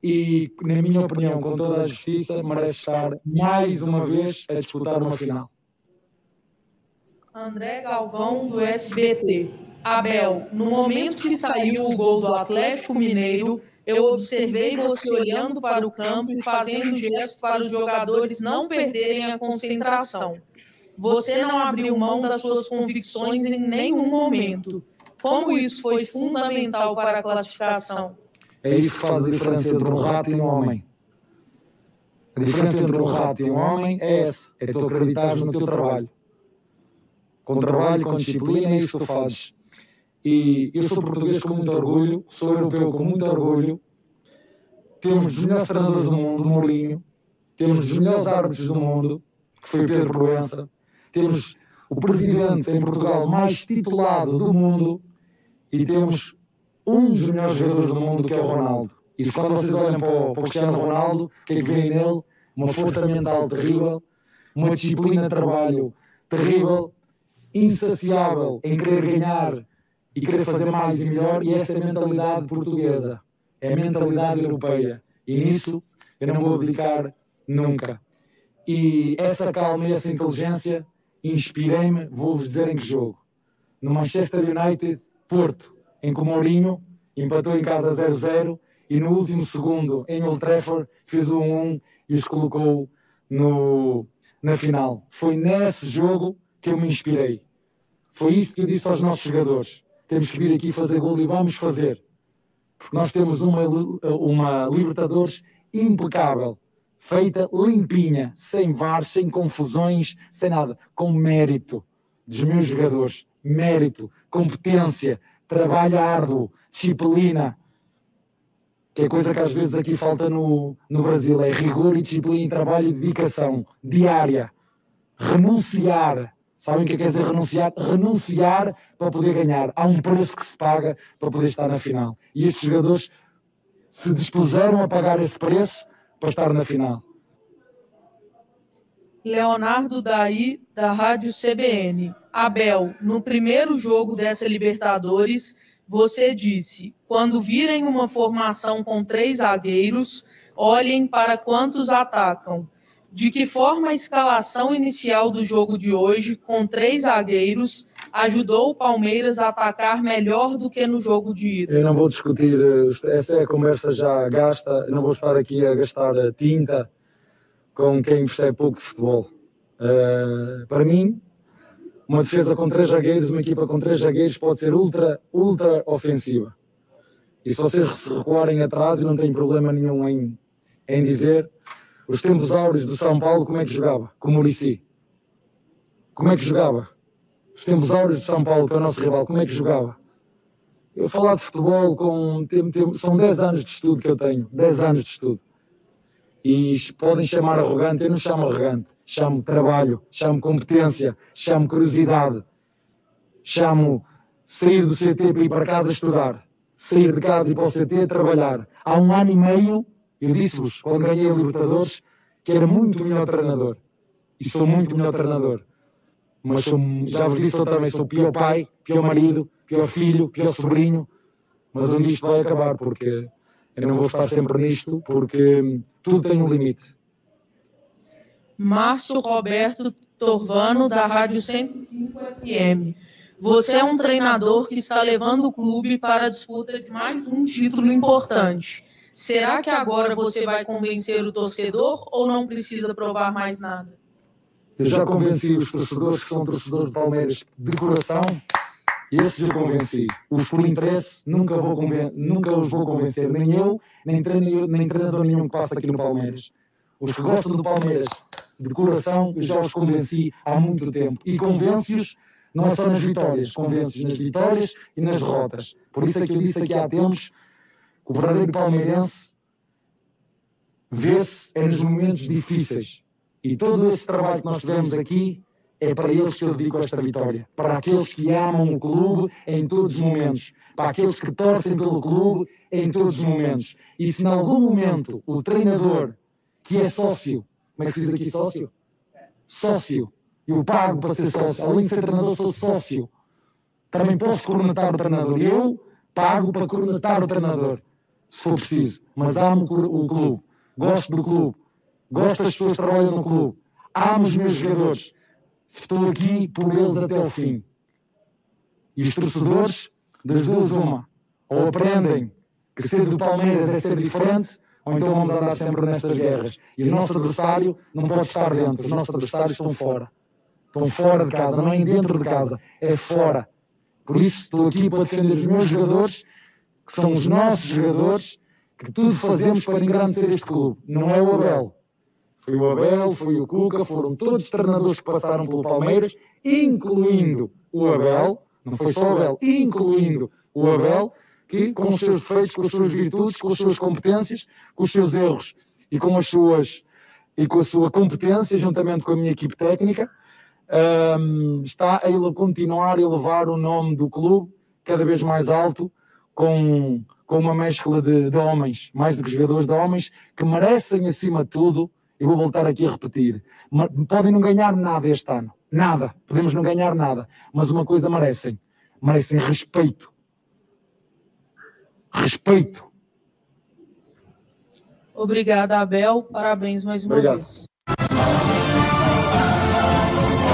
e, na minha opinião, com toda a justiça, merece estar mais uma vez a disputar uma final. André Galvão, do SBT. Abel, no momento que saiu o gol do Atlético Mineiro, eu observei você olhando para o campo e fazendo gesto para os jogadores não perderem a concentração. Você não abriu mão das suas convicções em nenhum momento. Como isso foi fundamental para a classificação? É isso que faz a diferença entre um rato e um homem. A diferença entre um rato e um homem é essa: é tu acreditares no teu trabalho. Com trabalho, com disciplina, é isso que tu fazes. E eu sou português com muito orgulho, sou europeu com muito orgulho. Temos os melhores treinadores do mundo, Mourinho. Temos os melhores árbitros do mundo, que foi Pedro Proença. Temos o presidente em Portugal mais titulado do mundo. E temos um dos melhores jogadores do mundo, que é o Ronaldo. E se quando vocês olham para o, para o Cristiano Ronaldo, o que é que vem nele? Uma força mental terrível, uma disciplina de trabalho terrível, insaciável em querer ganhar e querer fazer mais e melhor, e essa é a mentalidade portuguesa, é a mentalidade europeia. E nisso eu não vou abdicar nunca. E essa calma e essa inteligência inspirei-me, vou-vos dizer em que jogo. No Manchester United, Porto, em que o Mourinho empatou em casa 0-0 e no último segundo, em Old Trafford, fez o 1 e os colocou no, na final. Foi nesse jogo que eu me inspirei. Foi isso que eu disse aos nossos jogadores temos que vir aqui fazer gol e vamos fazer. Porque nós temos uma, uma Libertadores impecável, feita limpinha, sem VAR, sem confusões, sem nada, com mérito dos meus jogadores, mérito, competência, trabalho árduo, disciplina, que é coisa que às vezes aqui falta no, no Brasil, é rigor e disciplina trabalho e dedicação diária, renunciar Sabem o que é quer dizer renunciar? Renunciar para poder ganhar. Há um preço que se paga para poder estar na final. E estes jogadores se dispuseram a pagar esse preço para estar na final. Leonardo Daí, da Rádio CBN. Abel, no primeiro jogo dessa Libertadores, você disse: quando virem uma formação com três zagueiros, olhem para quantos atacam de que forma a escalação inicial do jogo de hoje, com três zagueiros, ajudou o Palmeiras a atacar melhor do que no jogo de ida? Eu não vou discutir, eh, essa é a conversa já gasta, não vou estar aqui a gastar eh, tinta com quem percebe pouco de futebol. Uh, para mim, uma defesa com três zagueiros, uma equipa com três zagueiros pode ser ultra, ultra ofensiva. E se vocês se recuarem atrás, eu não tenho problema nenhum em, em dizer, os tempos áureos do São Paulo, como é que jogava? Com o Murici. Como é que jogava? Os tempos áureos do São Paulo, que é o nosso rival, como é que jogava? Eu falar de futebol com. Tem, tem, são 10 anos de estudo que eu tenho. 10 anos de estudo. E podem chamar arrogante, eu não chamo arrogante. Chamo trabalho, chamo competência, chamo curiosidade, chamo sair do CT para ir para casa estudar, sair de casa e para o CT trabalhar. Há um ano e meio eu disse-vos, quando ganhei a Libertadores, que era muito melhor treinador. E sou muito melhor treinador. Mas sou, já vos disse outra vez, sou pior pai, pior marido, pior filho, pior sobrinho. Mas onde isto vai acabar, porque eu não vou estar sempre nisto, porque tudo tem um limite. Márcio Roberto Torvano, da Rádio 105 FM. Você é um treinador que está levando o clube para a disputa de mais um título importante. Será que agora você vai convencer o torcedor ou não precisa provar mais nada? Eu já convenci os torcedores que são torcedores de Palmeiras de coração, esses eu convenci. Os por interesse, nunca, vou nunca os vou convencer, nem eu, nem, treino, nem treinador nenhum que passa aqui no Palmeiras. Os que gostam do Palmeiras de coração, eu já os convenci há muito tempo. E convenço-os não só nas vitórias, convenço-os nas vitórias e nas derrotas. Por isso é que eu disse aqui há tempos o verdadeiro palmeirense vê-se é nos momentos difíceis. E todo esse trabalho que nós tivemos aqui é para eles que eu dedico esta vitória. Para aqueles que amam o clube em todos os momentos. Para aqueles que torcem pelo clube em todos os momentos. E se em algum momento o treinador, que é sócio, como é que se diz aqui sócio? Sócio. Eu pago para ser sócio. Além de ser treinador, sou sócio. Também posso cornetar o treinador. Eu pago para cornetar o treinador se for preciso, mas amo o clube, gosto do clube, gosto das pessoas que trabalham no clube, amo os meus jogadores, estou aqui por eles até o fim. E os torcedores, das duas, uma, ou aprendem que ser do Palmeiras é ser diferente, ou então vamos andar sempre nestas guerras. E o nosso adversário não pode estar dentro, os nossos adversários estão fora. Estão fora de casa, não é dentro de casa, é fora. Por isso estou aqui para defender os meus jogadores, que são os nossos jogadores, que tudo fazemos para engrandecer este clube. Não é o Abel. Foi o Abel, foi o Cuca, foram todos os treinadores que passaram pelo Palmeiras, incluindo o Abel, não foi só o Abel, incluindo o Abel, que com os seus defeitos, com as suas virtudes, com as suas competências, com os seus erros e com as suas e com a sua competência, juntamente com a minha equipe técnica, um, está a ele continuar a elevar o nome do clube cada vez mais alto, com, com uma mescla de, de homens, mais do que jogadores de homens, que merecem, acima de tudo, eu vou voltar aqui a repetir, podem não ganhar nada este ano, nada, podemos não ganhar nada, mas uma coisa merecem, merecem respeito. Respeito. Obrigada, Abel. Parabéns mais uma Obrigado. vez.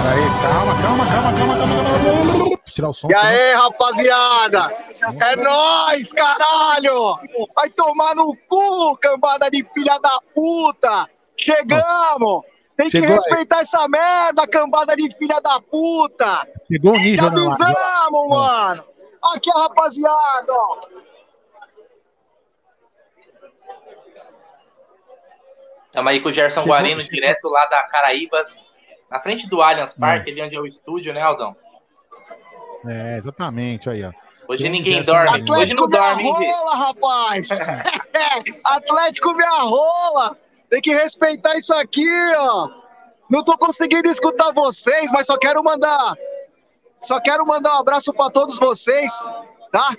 Peraí, calma, calma, calma, calma, calma, calma. Tirar o som. E aí, rapaziada? É nóis, caralho! Vai tomar no cu, cambada de filha da puta! Chegamos! Tem que Chegou respeitar aí. essa merda, cambada de filha da puta! Chegou o nível, né? avisamos, mano! Aqui a rapaziada, ó! Estamos aí com o Gerson chegou, Guarino, chegou. direto lá da Caraíbas, na frente do Allianz Parque, é. ali onde é o estúdio, né, Aldão? É, exatamente, aí, ó. Hoje ninguém dorme. Atlético Hoje não dorme, rola, rapaz! Atlético minha rola! Tem que respeitar isso aqui, ó. Não tô conseguindo escutar vocês, mas só quero mandar. Só quero mandar um abraço para todos vocês, tá?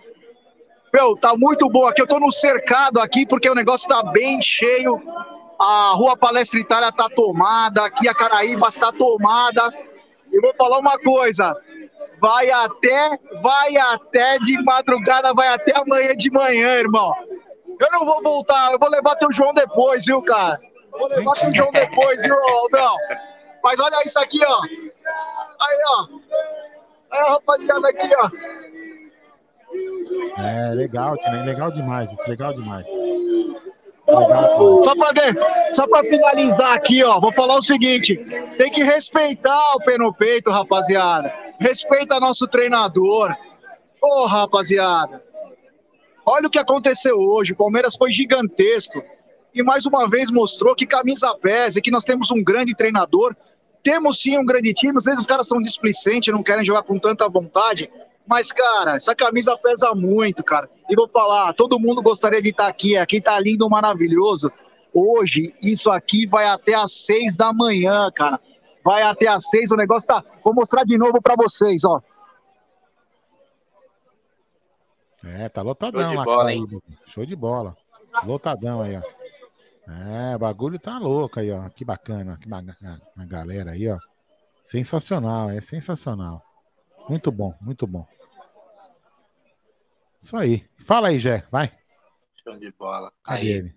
Meu, tá muito bom aqui. Eu tô no cercado aqui porque o negócio tá bem cheio a Rua Palestra Itália está tomada, aqui a Caraíba está tomada. E vou falar uma coisa, vai até, vai até de madrugada, vai até amanhã de manhã, irmão. Eu não vou voltar, eu vou levar teu João depois, viu, cara? Vou levar teu João depois, viu, Aldão? Mas olha isso aqui, ó. Aí, ó. Aí, rapaziada, aqui, ó. É, legal, legal demais, isso, legal demais. Só para só para finalizar aqui, ó, vou falar o seguinte: tem que respeitar o pé no peito, rapaziada. Respeita nosso treinador. Ô, oh, rapaziada. Olha o que aconteceu hoje. O Palmeiras foi gigantesco e mais uma vez mostrou que camisa pesa que nós temos um grande treinador. Temos sim um grande time. Às vezes os caras são displicentes, não querem jogar com tanta vontade. Mas, cara, essa camisa pesa muito, cara. E vou falar, todo mundo gostaria de estar aqui. Aqui tá lindo, maravilhoso. Hoje, isso aqui vai até às seis da manhã, cara. Vai até às seis, o negócio tá. Vou mostrar de novo para vocês, ó. É, tá lotadão Show de lá. Bola, hein? Show de bola. Lotadão aí, ó. É, o bagulho tá louco aí, ó. Que bacana. Que bacana. A galera aí, ó. Sensacional, é sensacional. Muito bom, muito bom. Isso aí. Fala aí, Jé, vai. Show de bola. Cadê aí. ele?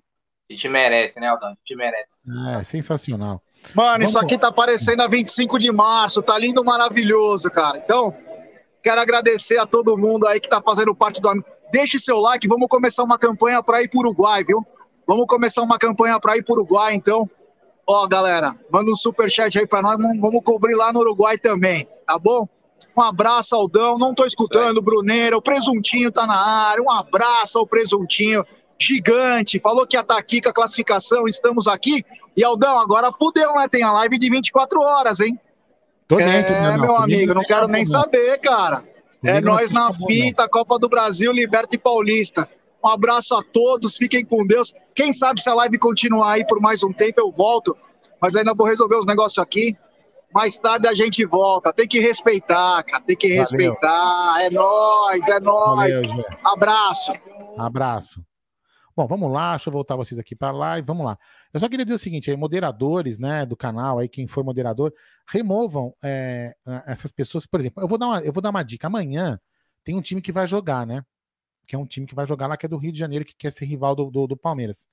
A gente merece, né, Aldão? A gente merece. É, sensacional. Mano, Vamos... isso aqui tá aparecendo a 25 de março, tá lindo, maravilhoso, cara. Então, quero agradecer a todo mundo aí que tá fazendo parte do. Deixe seu like, vamos começar uma campanha para ir para Uruguai, viu? Vamos começar uma campanha para ir para Uruguai, então. Ó, galera, manda um super chat aí para nós, vamos cobrir lá no Uruguai também, tá bom? Um abraço, Aldão. Não estou escutando, Bruneira. O Presuntinho tá na área. Um abraço ao Presuntinho. Gigante. Falou que ia estar tá aqui com a classificação. Estamos aqui. E Aldão, agora fudeu, né? Tem a live de 24 horas, hein? Tô dentro, é, meu amigo, não quero nem saber, cara. É nós na fita, Copa do Brasil, Liberta e Paulista. Um abraço a todos, fiquem com Deus. Quem sabe se a live continuar aí por mais um tempo, eu volto. Mas ainda vou resolver os negócios aqui. Mais tarde a gente volta. Tem que respeitar, cara. Tem que Valeu. respeitar. É nós, é nós. Abraço. Abraço. Bom, vamos lá, deixa eu voltar vocês aqui para lá e vamos lá. Eu só queria dizer o seguinte, aí, moderadores, né, do canal, aí quem for moderador, removam é, essas pessoas. Por exemplo, eu vou dar uma, eu vou dar uma dica. Amanhã tem um time que vai jogar, né? Que é um time que vai jogar lá, que é do Rio de Janeiro, que quer ser rival do, do, do Palmeiras.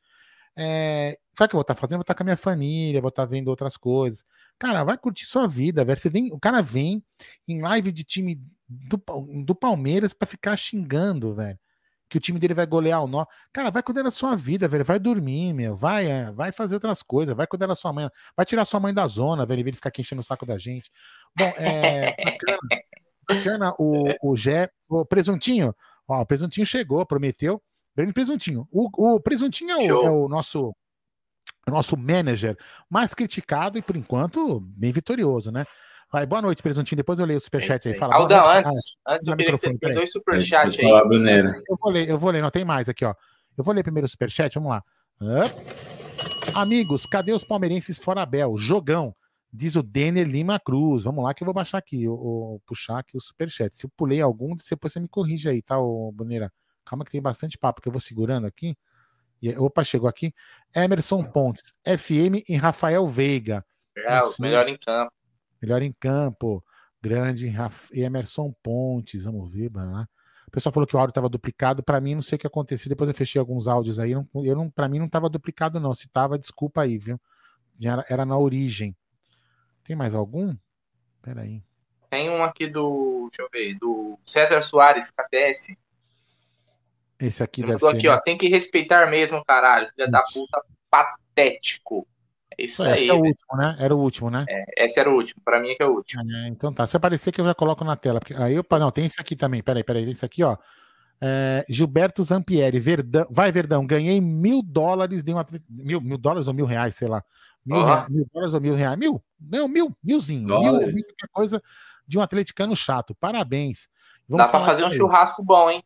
É, sabe o que eu vou estar fazendo? vou estar com a minha família, vou estar vendo outras coisas. Cara, vai curtir sua vida, velho. Você vem, o cara vem em live de time do, do Palmeiras para ficar xingando, velho. Que o time dele vai golear o nó. Cara, vai cuidar da sua vida, velho. Vai dormir, meu. Vai, é, vai fazer outras coisas. Vai cuidar da sua mãe. Vai tirar sua mãe da zona, velho. Em vez de ficar aqui enchendo o saco da gente. Bom, é. Bacana. Bacana, o, o Gé, o Presuntinho, ó, o Presuntinho chegou, prometeu. Grande Presuntinho. O, o Presuntinho é o, é o nosso o nosso manager mais criticado e, por enquanto, bem vitorioso, né? Vai, boa noite, Presuntinho. Depois eu leio o superchat aí. Fala, Aldão, noite. antes, Ah, antes eu queria que você tem dois superchats aí. Falar. Eu vou ler, eu vou ler, não tem mais aqui, ó. Eu vou ler primeiro o superchat, vamos lá. Amigos, cadê os palmeirenses fora Abel? Jogão, diz o Denner Lima Cruz. Vamos lá que eu vou baixar aqui, o, o- puxar aqui o superchat. Se eu pulei algum, depois você me corrige aí, tá, ô Boneira? Calma que tem bastante papo que eu vou segurando aqui. E, opa, chegou aqui. Emerson Pontes, FM e Rafael Veiga. É, o Sim. melhor em campo. Melhor em campo. Grande Emerson Pontes. Vamos ver, lá. O pessoal falou que o áudio estava duplicado. Para mim, não sei o que aconteceu. Depois eu fechei alguns áudios aí. Não, eu não, para mim, não estava duplicado, não. Se tava, desculpa aí, viu? Era, era na origem. Tem mais algum? Peraí. Tem um aqui do. Deixa eu ver. Do César Soares, KTS. Esse aqui Ele deve ser. aqui, né? ó. Tem que respeitar mesmo, caralho. Filha da puta, patético. É isso esse aí. que é o velho. último, né? Era o último, né? Esse era o último. Pra mim é que é o último. É, então tá. Se aparecer que eu já coloco na tela. Porque, aí, opa, não, tem esse aqui também. Peraí, peraí. Tem esse aqui, ó. É, Gilberto Zampieri, Verdão. Vai, Verdão, ganhei mil dólares de um atleta. Mil, mil dólares ou mil reais, sei lá. Mil, Ó. rea- mil dólares ou mil reais? Mil? Não, mil, milzinho. Mil, Dólares. mil qualquer coisa de um atleticano chato. Parabéns. Dá pra fazer um aqui. churrasco bom, hein?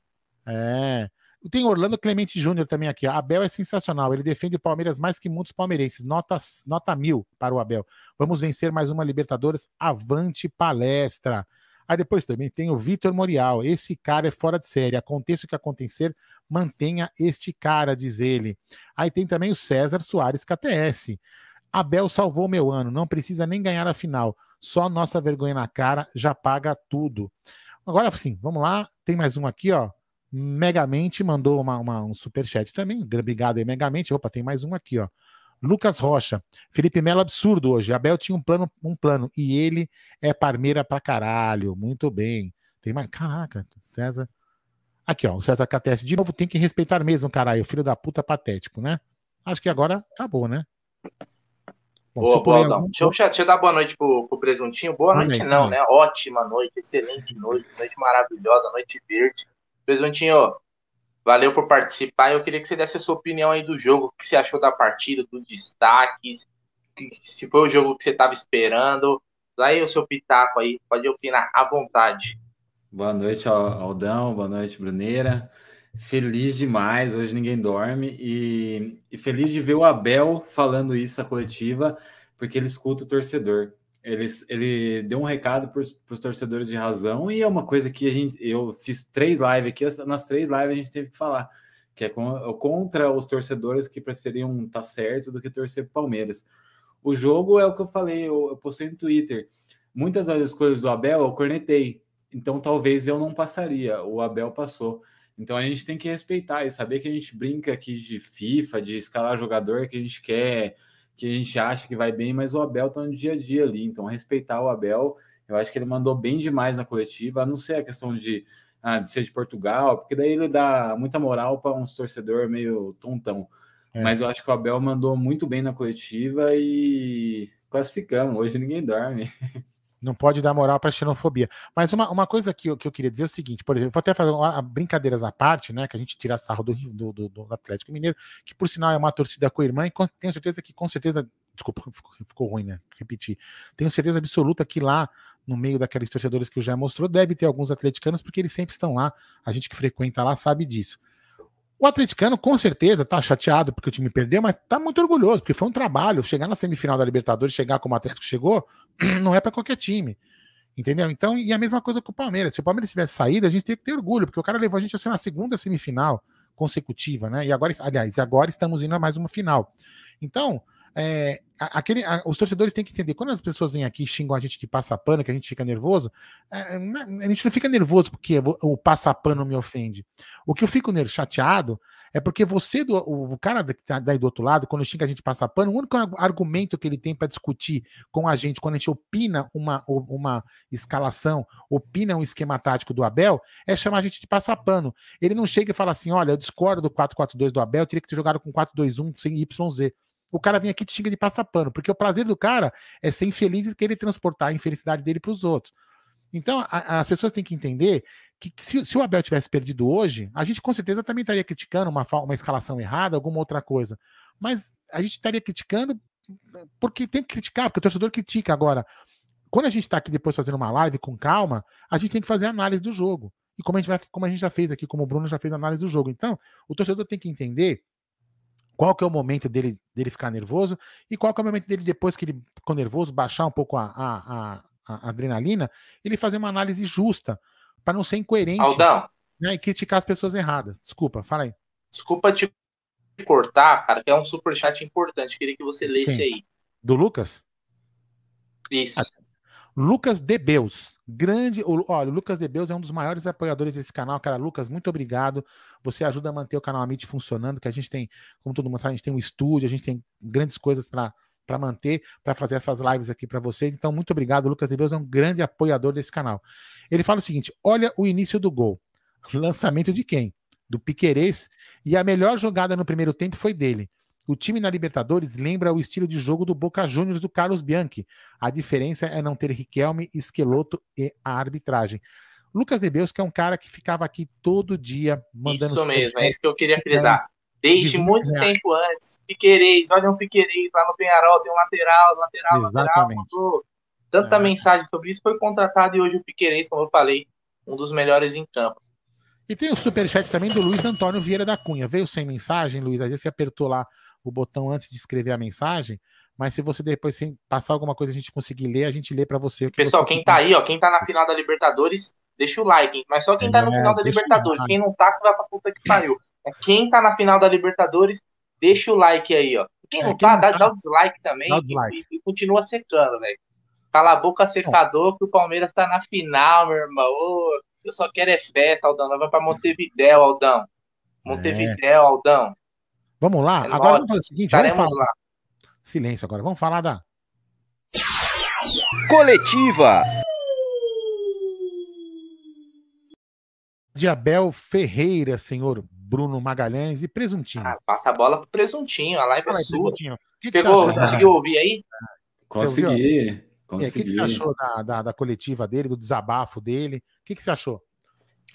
É. Tem Orlando Clemente Júnior também aqui. Abel é sensacional. Ele defende o Palmeiras mais que muitos palmeirenses. Nota, nota mil para o Abel. Vamos vencer mais uma Libertadores. Avante palestra. Aí depois também tem o Vitor Morial. Esse cara é fora de série. Aconteça o que acontecer, mantenha este cara, diz ele. Aí tem também o César Soares KTS. Abel salvou meu ano. Não precisa nem ganhar a final. Só nossa vergonha na cara já paga tudo. Agora sim, vamos lá. Tem mais um aqui, ó. Megamente mandou uma, uma- um superchat também. Obrigado aí, Megamente. Opa, tem mais um aqui, ó. Lucas Rocha. Felipe Melo absurdo hoje. Abel tinha um plano, um plano. E ele é parmeira pra caralho. Muito bem. Tem mais. Caraca, César. Aqui, ó. O César KTS. De novo, tem que respeitar mesmo, caralho. Filho da puta patético, né? Acho que agora acabou, né? Bom, Boa, boa, algum- Deixa eu, deixa eu dar boa noite pro, pro Presuntinho. Boa noite, aí, não, né? Ótima noite, excelente noite, noite maravilhosa, noite verde. Presuntinho, valeu por participar. Eu queria que você desse a sua opinião aí do jogo, o que você achou da partida, dos destaques, que- se foi o jogo que você estava esperando. Dá aí o seu pitaco aí, pode opinar à vontade. Boa noite, Al- Aldão. Boa noite, Bruneira. Feliz demais, hoje ninguém dorme. E, e feliz de ver o Abel falando isso na coletiva, porque ele escuta o torcedor. Ele, ele deu um recado para os torcedores de razão, e é uma coisa que a gente. Eu fiz três lives aqui, nas três lives a gente teve que falar, que é con- contra os torcedores que preferiam estar certo do que torcer para Palmeiras. O jogo é o que eu falei, eu, eu postei no Twitter. Muitas das escolhas do Abel eu cornetei, então talvez eu não passaria. O Abel passou. Então a gente tem que respeitar e saber que a gente brinca aqui de FIFA, de escalar jogador que a gente quer, que a gente acha que vai bem, mas o Abel tá no dia a dia ali. Então respeitar o Abel, eu acho que ele mandou bem demais na coletiva, a não ser a questão de, ah, de ser de Portugal, porque daí ele dá muita moral para uns torcedor meio tontão. É. Mas eu acho que o Abel mandou muito bem na coletiva e classificamos. Hoje ninguém dorme. Não pode dar moral para xenofobia. Mas uma, uma coisa que eu, que eu queria dizer é o seguinte, por exemplo, vou até fazer uma, brincadeiras à parte, né? Que a gente tira sarro do, do, do, do Atlético Mineiro, que por sinal é uma torcida com irmã, e com- tenho certeza que, com certeza, desculpa, ficou, ficou ruim, né? Repetir. Tenho certeza absoluta que lá, no meio daqueles torcedores que o já mostrou, deve ter alguns atleticanos, porque eles sempre estão lá. A gente que frequenta lá sabe disso. O atleticano, com certeza, tá chateado porque o time perdeu, mas tá muito orgulhoso, porque foi um trabalho. Chegar na semifinal da Libertadores, chegar como o Atlético chegou, não é para qualquer time. Entendeu? Então, e a mesma coisa com o Palmeiras. Se o Palmeiras tivesse saído, a gente teria que ter orgulho, porque o cara levou a gente a ser uma segunda semifinal consecutiva, né? E agora, aliás, agora estamos indo a mais uma final. Então, é, aquele, a- os torcedores têm que entender, quando as pessoas vêm aqui e xingam a gente de passapano, que a gente fica nervoso, é, não é- a gente não fica nervoso porque o passapano me ofende. O que eu fico chateado é porque você, do, o, cara que tá daí do outro lado, quando xinga a gente passa pano, o único ar- argumento que ele tem para discutir com a gente, quando a gente opina uma, uma escalação, opina um esquema tático do Abel, é chamar a gente de passar pano. Ele não chega e fala assim: olha, eu discordo do 4-4-2 do Abel, eu teria que ter jogado com 4-2-1 sem YZ. O cara vem aqui te xinga de passar pano, porque o prazer do cara é ser infeliz e querer transportar a infelicidade dele para os outros. Então, a, as pessoas têm que entender que, que se, se, o Abel tivesse perdido hoje, a gente com certeza também estaria criticando uma, uma escalação errada, alguma outra coisa. Mas a gente estaria criticando porque tem que criticar, porque o torcedor critica. Agora, quando a gente está aqui depois fazendo uma live com calma, a gente tem que fazer análise do jogo. E como a gente, vai, como a gente já fez aqui, como o Bruno já fez análise do jogo. Então, o torcedor tem que entender qual que é o momento dele, dele ficar nervoso e qual que é o momento dele, depois que ele ficou nervoso, baixar um pouco a, a, a, a adrenalina, ele fazer uma análise justa, para não ser incoerente Aldão. Né, e criticar as pessoas erradas. Desculpa, fala aí. Desculpa te cortar, cara, que é um superchat importante. Queria que você lesse aí. Do Lucas? Isso. Ah, Lucas Debeus, grande. Olha, o Lucas Debeus é um dos maiores apoiadores desse canal. Cara, Lucas, muito obrigado. Você ajuda a manter o canal Amit funcionando, que a gente tem, como todo mundo sabe, a gente tem um estúdio, a gente tem grandes coisas para para manter, para fazer essas lives aqui para vocês. Então, muito obrigado. Lucas Debeus é um grande apoiador desse canal. Ele fala o seguinte: olha o início do gol. Lançamento de quem? Do Piquerez. E a melhor jogada no primeiro tempo foi dele. O time na Libertadores lembra o estilo de jogo do Boca Juniors do Carlos Bianchi. A diferença é não ter Riquelme, Esqueloto e a arbitragem. Lucas Debeus, que é um cara que ficava aqui todo dia mandando. Isso mesmo, é isso que eu queria frisar. Desde de muito reais. tempo antes. Piquerez, olha um Piquerez lá no Penharol, tem um lateral, lateral, Exatamente. lateral. Tanta é. mensagem sobre isso foi contratado e hoje o Piquerez, como eu falei, um dos melhores em campo. E tem o superchat também do Luiz Antônio Vieira da Cunha. Veio sem mensagem, Luiz? Às vezes você apertou lá o botão antes de escrever a mensagem, mas se você depois passar alguma coisa a gente conseguir ler, a gente lê para você. Pessoal, você quem tá aí, ó, quem tá na final da Libertadores, deixa o like, hein? mas só quem é, tá no é, final da Libertadores, quem não tá, vai pra puta que pariu. É quem tá na final da Libertadores, deixa o like aí, ó. Quem é, não é, quem tá, não dá, tá, dá o dislike também o dislike. E, e, continua secando, velho. Cala a boca secador que o Palmeiras tá na final, meu irmão. Ô, eu só quero é festa, Aldão. Nós vamos pra Montevidéu, Aldão. Montevidéu, Aldão. Vamos lá? É agora vamos fazer o seguinte, vamos falar... lá. Silêncio agora. Vamos falar da coletiva. De Abel Ferreira, senhor Bruno Magalhães e Presuntinho. Ah, passa a bola pro Presuntinho, a live é sua. Que Pegou, que conseguiu ouvir aí? Consegui. O que, que, você achou da, da, da, coletiva dele, do desabafo dele? O que, que você achou?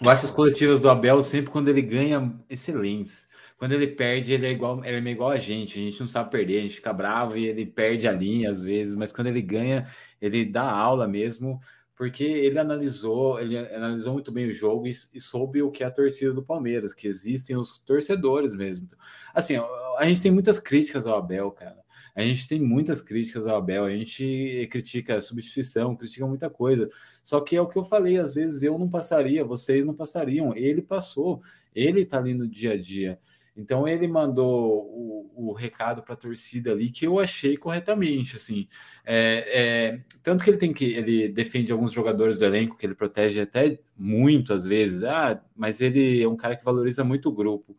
Eu acho as coletivas do Abel sempre quando ele ganha excelentes. Quando ele perde, ele é igual, ele é igual a gente. A gente não sabe perder, a gente fica bravo e ele perde a linha às vezes, mas quando ele ganha, ele dá aula mesmo, porque ele analisou, ele analisou muito bem o jogo e, e soube o que é a torcida do Palmeiras, que existem os torcedores mesmo. Assim, a gente tem muitas críticas ao Abel, cara. A gente tem muitas críticas ao Abel, a gente critica a substituição, critica muita coisa. Só que é o que eu falei, às vezes eu não passaria, vocês não passariam. Ele passou, ele tá ali no dia a dia. Então ele mandou o, o recado para a torcida ali que eu achei corretamente, assim. É, é, tanto que ele tem que ele defende alguns jogadores do elenco que ele protege até muito às vezes. Ah, mas ele é um cara que valoriza muito o grupo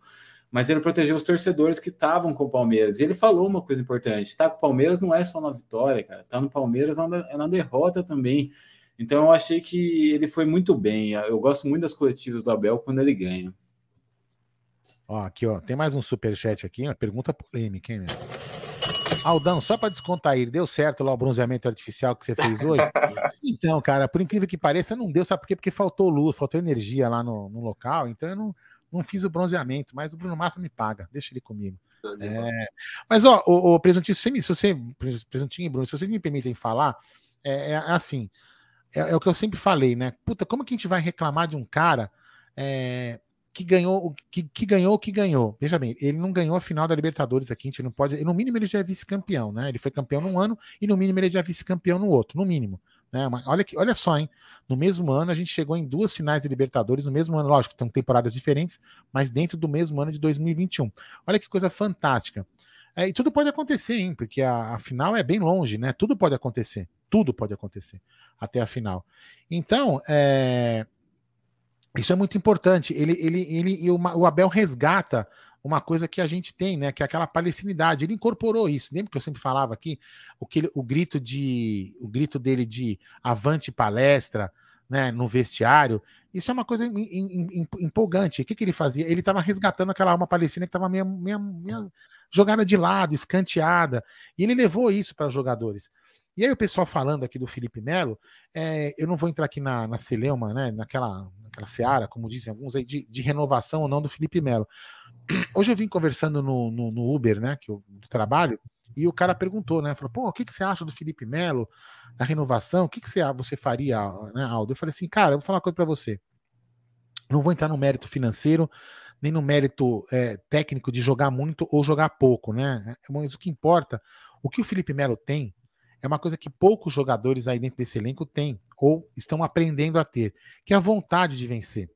mas ele protegeu os torcedores que estavam com o Palmeiras. E ele falou uma coisa importante: tá com o Palmeiras não é só na vitória, cara, tá no Palmeiras é na derrota também. Então eu achei que ele foi muito bem. Eu gosto muito das coletivas do Abel quando ele ganha. Ó, aqui, ó, tem mais um super chat aqui, uma pergunta polêmica, hein, né? Aldão, só para descontar deu certo lá o bronzeamento artificial que você fez hoje? então, cara, por incrível que pareça, não deu, sabe por quê? Porque faltou luz, faltou energia lá no, no local, então eu não, não fiz o bronzeamento, mas o Bruno Massa me paga, deixa ele comigo. É, mas, ó, o, o Presuntinho, se você, Presuntinho e Bruno, se vocês me permitem falar, é, é assim, é, é, o que eu sempre falei, né? Puta, como que a gente vai reclamar de um cara é, que ganhou, que, que ganhou, que ganhou? Veja bem, ele não ganhou a final da Libertadores aqui, a gente não pode, no mínimo ele já é vice-campeão, né? Ele foi campeão num ano e no mínimo ele já é vice-campeão no outro, no mínimo. Né? Olha, que, olha só, hein? No mesmo ano a gente chegou em duas finais de Libertadores, no mesmo ano, lógico, estão temporadas diferentes, mas dentro do mesmo ano de 2021. Olha que coisa fantástica. É, e tudo pode acontecer, hein? Porque a, a, final é bem longe, né? Tudo pode acontecer. Tudo pode acontecer até a final. Então, é, isso é muito importante. Ele, ele, ele, o Abel resgata uma coisa que a gente tem, né? Que é aquela palestinidade. Ele incorporou isso. Lembra que eu sempre falava aqui o que ele, o grito de o grito dele de avante palestra, né? No vestiário. Isso é uma coisa empolgante. O que, que ele fazia? Ele estava resgatando aquela alma palestina que estava meio, meio, meio jogada de lado, escanteada. E ele levou isso para os jogadores. E aí o pessoal falando aqui do Felipe Melo, é, eu não vou entrar aqui na, na Celeuma, né, naquela, naquela seara, como dizem alguns aí, de, de renovação ou não do Felipe Melo. Hoje eu vim conversando no, no, no Uber, né, que eu do trabalho, e o cara perguntou, né? Falou, pô, o que, que você acha do Felipe Melo, da renovação? O que, que você, você faria, né, Aldo? Eu falei assim, cara, eu vou falar uma coisa para você. Não vou entrar no mérito financeiro, nem no mérito é, técnico de jogar muito ou jogar pouco, né? Mas o que importa, o que o Felipe Melo tem, é uma coisa que poucos jogadores aí dentro desse elenco têm, ou estão aprendendo a ter, que é a vontade de vencer.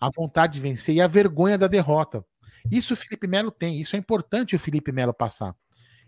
A vontade de vencer e a vergonha da derrota. Isso o Felipe Melo tem, isso é importante o Felipe Melo passar.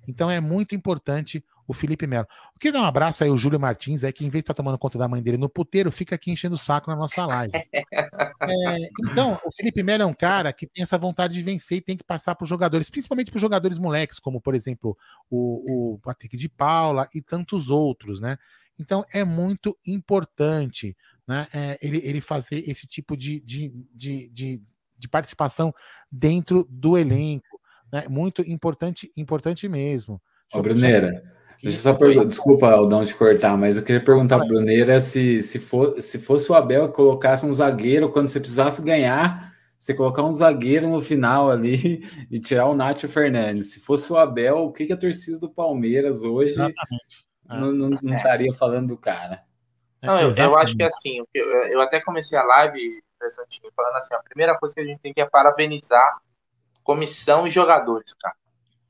Então é muito importante o Felipe Melo. Eu queria dar um abraço aí o Júlio Martins, aí, que em vez de estar tá tomando conta da mãe dele no puteiro, fica aqui enchendo o saco na nossa live. É, então, o Felipe Melo é um cara que tem essa vontade de vencer e tem que passar para os jogadores, principalmente para os jogadores moleques, como, por exemplo, o, o Patrick de Paula e tantos outros, né? Então, é muito importante né, é, ele, ele fazer esse tipo de, de, de, de, de participação dentro do elenco. Né? Muito importante, importante mesmo. Ô, Bruneira, deixa eu só perguntar, desculpa, Aldão, de cortar, mas eu queria perguntar para o Bruneira se, se, for, se fosse o Abel que colocasse um zagueiro quando você precisasse ganhar, você colocar um zagueiro no final ali e tirar o Nátio Fernandes. Se fosse o Abel, o que, que a torcida do Palmeiras hoje não, não, não, estaria falando do cara? Não, eu, eu acho que assim, eu, eu até comecei a live, falando assim, a primeira coisa que a gente tem que é parabenizar comissão e jogadores, cara.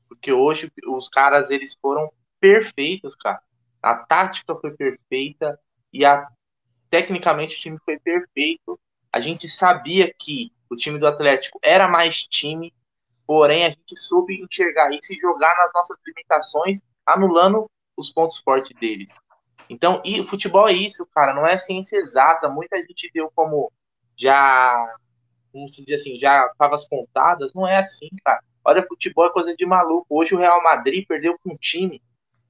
Porque hoje os caras eles foram perfeitos, cara. A tática foi perfeita e a tecnicamente o time foi perfeito. A gente sabia que o time do Atlético era mais time, porém a gente soube enxergar isso e jogar nas nossas limitações, anulando os pontos fortes deles. Então, e o futebol é isso, cara, não é ciência exata. Muita gente deu como já vamos dizer assim, já favas contadas, não é assim, cara. Olha, futebol é coisa de maluco. Hoje o Real Madrid perdeu com um time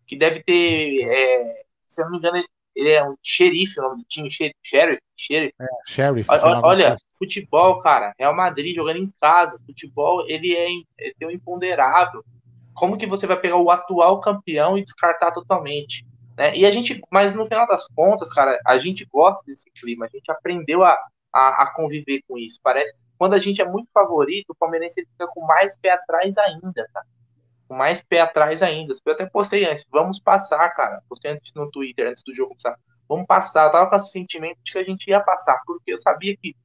que deve ter, é, se eu não me engano, ele é um xerife, o nome do time, sheriff, sheriff. É, sheriff olha, olha futebol, cara, Real Madrid jogando em casa, futebol, ele é, ele tem um imponderável. Como que você vai pegar o atual campeão e descartar totalmente? Né? E a gente, mas no final das contas, cara, a gente gosta desse clima, a gente aprendeu a, a, a, conviver com isso. Parece quando a gente é muito favorito, o palmeirense fica com mais pé atrás ainda, tá? Mais pé atrás ainda. Eu até postei antes, vamos passar, cara. Postei antes no Twitter, antes do jogo começar. Vamos passar. Eu tava com esse sentimento de que a gente ia passar, porque eu sabia que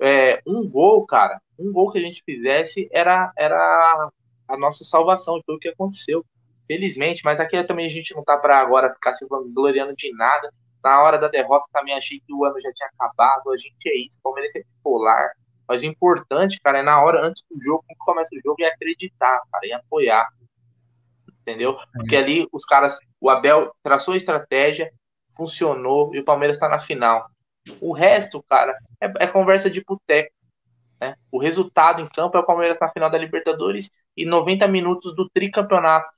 é, um gol, cara, um gol que a gente fizesse era, era a nossa salvação, e foi o que aconteceu. Felizmente, mas aqui também a gente não tá para agora ficar se gloriando de nada. Na hora da derrota também achei que o ano já tinha acabado. A gente é isso, o Palmeiras é bipolar. Mas o importante, cara, é na hora antes do jogo, quando começa o jogo, é acreditar, cara, e apoiar. Entendeu? É. Porque ali os caras, o Abel traçou a estratégia, funcionou e o Palmeiras está na final. O resto, cara, é, é conversa de boteco. Né? O resultado em campo é o Palmeiras na final da Libertadores e 90 minutos do tricampeonato.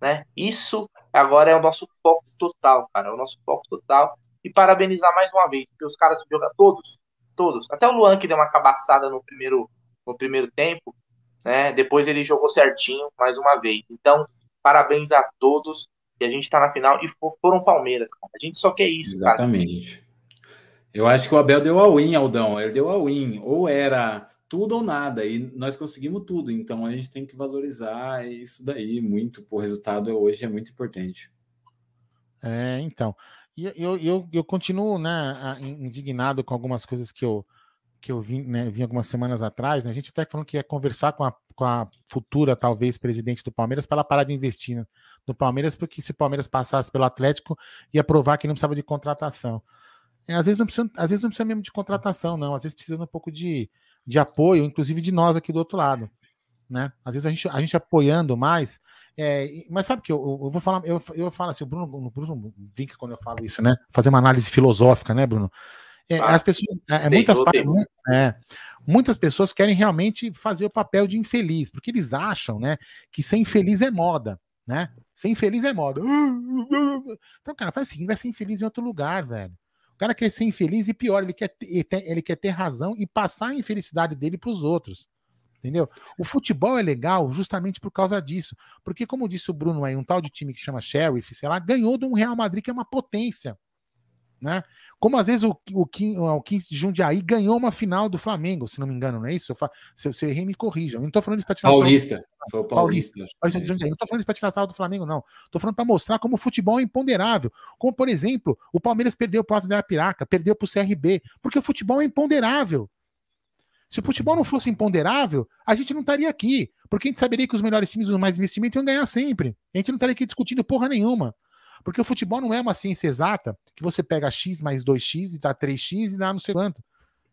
Né? Isso agora é o nosso foco total, cara. É o nosso foco total. E parabenizar mais uma vez, porque os caras jogam todos, todos. Até o Luan que deu uma cabaçada no primeiro, no primeiro tempo, né? Depois ele jogou certinho mais uma vez. Então, parabéns a todos. E a gente tá na final e foram Palmeiras, cara. A gente só quer isso, Exatamente. Cara. Eu acho que o Abel deu a win, Aldão. Ele deu a win. Ou era tudo ou nada, e nós conseguimos tudo, então a gente tem que valorizar isso daí muito, o resultado hoje é muito importante. É, então, e eu, eu, eu continuo né, indignado com algumas coisas que eu, que eu vi, né, vi algumas semanas atrás, né, a gente até falando que ia conversar com a, com a futura, talvez, presidente do Palmeiras para ela parar de investir no, no Palmeiras, porque se o Palmeiras passasse pelo Atlético, ia provar que não precisava de contratação. É, às, vezes não precisa, às vezes não precisa mesmo de contratação, não, às vezes precisa um pouco de, de apoio, inclusive de nós aqui do outro lado. Né? Às vezes a gente, a gente apoiando mais. É, mas sabe que eu, eu, vou falar, eu, eu falo assim, o Bruno, o Bruno brinca quando eu falo isso, né? Fazer uma análise filosófica, né, Bruno? É, ah, as pessoas, é, é muitas, é, muitas pessoas querem realmente fazer o papel de infeliz, porque eles acham, né, que ser infeliz é moda, né? Ser infeliz é moda. Então, cara, faz o seguinte, vai ser infeliz em outro lugar, velho. O cara quer ser infeliz e pior, ele quer ter, ele quer ter razão e passar a infelicidade dele para os outros. Entendeu? O futebol é legal justamente por causa disso. Porque, como disse o Bruno aí, um tal de time que chama Sheriff, sei lá, ganhou de um Real Madrid que é uma potência. Né? Como às vezes o, o, o 15 de Jundiaí ganhou uma final do Flamengo, se não me engano, não é isso? Eu fa... se, eu errei, me corrijam. Eu não tô falando isso pra tirar Paulista. Foi o Paulista. Paulista. de Jundiaí. Não tô falando isso pra tirar sala do Flamengo, não. Tô falando para mostrar como o futebol é imponderável. Como, por exemplo, o Palmeiras perdeu pro Asa da Piraca, perdeu pro CRB, porque o futebol é imponderável. Se o futebol não fosse imponderável, a gente não estaria aqui. Porque a gente saberia que os melhores times com mais investimento iam ganhar sempre. A gente não estaria aqui discutindo porra nenhuma. Porque o futebol não é uma ciência exata que você pega x mais 2x e dá 3x e dá não sei quanto.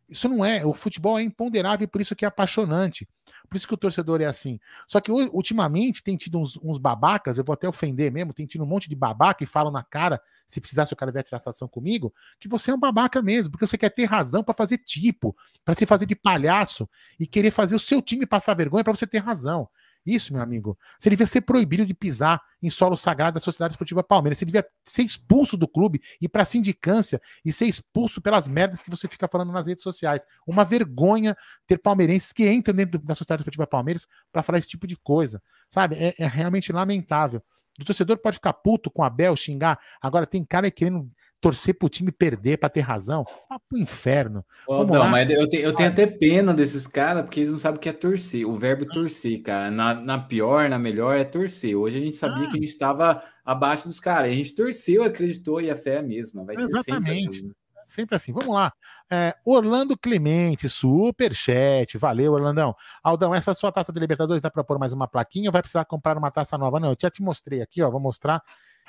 Isso não é. O futebol é imponderável e por isso que é apaixonante. Por isso que o torcedor é assim. Só que ultimamente tem tido uns, uns, babacas, eu vou até ofender mesmo, tem tido um monte de babaca e falam na cara, se precisasse o cara vier tirar satisfação comigo, que você é um babaca mesmo, porque você quer ter razão para fazer tipo, para se fazer de palhaço e querer fazer o seu time passar vergonha para você ter razão. Isso, meu amigo. Você devia ser proibido de pisar em solo sagrado da Sociedade Esportiva Palmeiras. Você devia ser expulso do clube, ir para sindicância e ser expulso pelas merdas que você fica falando nas redes sociais. Uma vergonha ter palmeirenses que entram dentro da Sociedade Esportiva Palmeiras para falar esse tipo de coisa. Sabe? É, é realmente lamentável. O torcedor pode ficar puto com a Bel, xingar. Agora tem cara querendo torcer pro time perder para ter razão. Vá pro inferno. Não, lá. mas eu, te, eu tenho até pena desses caras, porque eles não sabem o que é torcer. O verbo torcer, cara. Na, na pior, na melhor, é torcer. Hoje a gente sabia ah. que a gente estava abaixo dos caras. A gente torceu, acreditou e a fé é a mesma. Vai Exatamente. Sempre, sempre assim. Vamos lá. É, Orlando Clemente, super chat. Valeu, Orlandão. Aldão, essa sua taça de Libertadores dá para pôr mais uma plaquinha ou vai precisar comprar uma taça nova? Não, eu já te mostrei aqui, ó. Vou mostrar.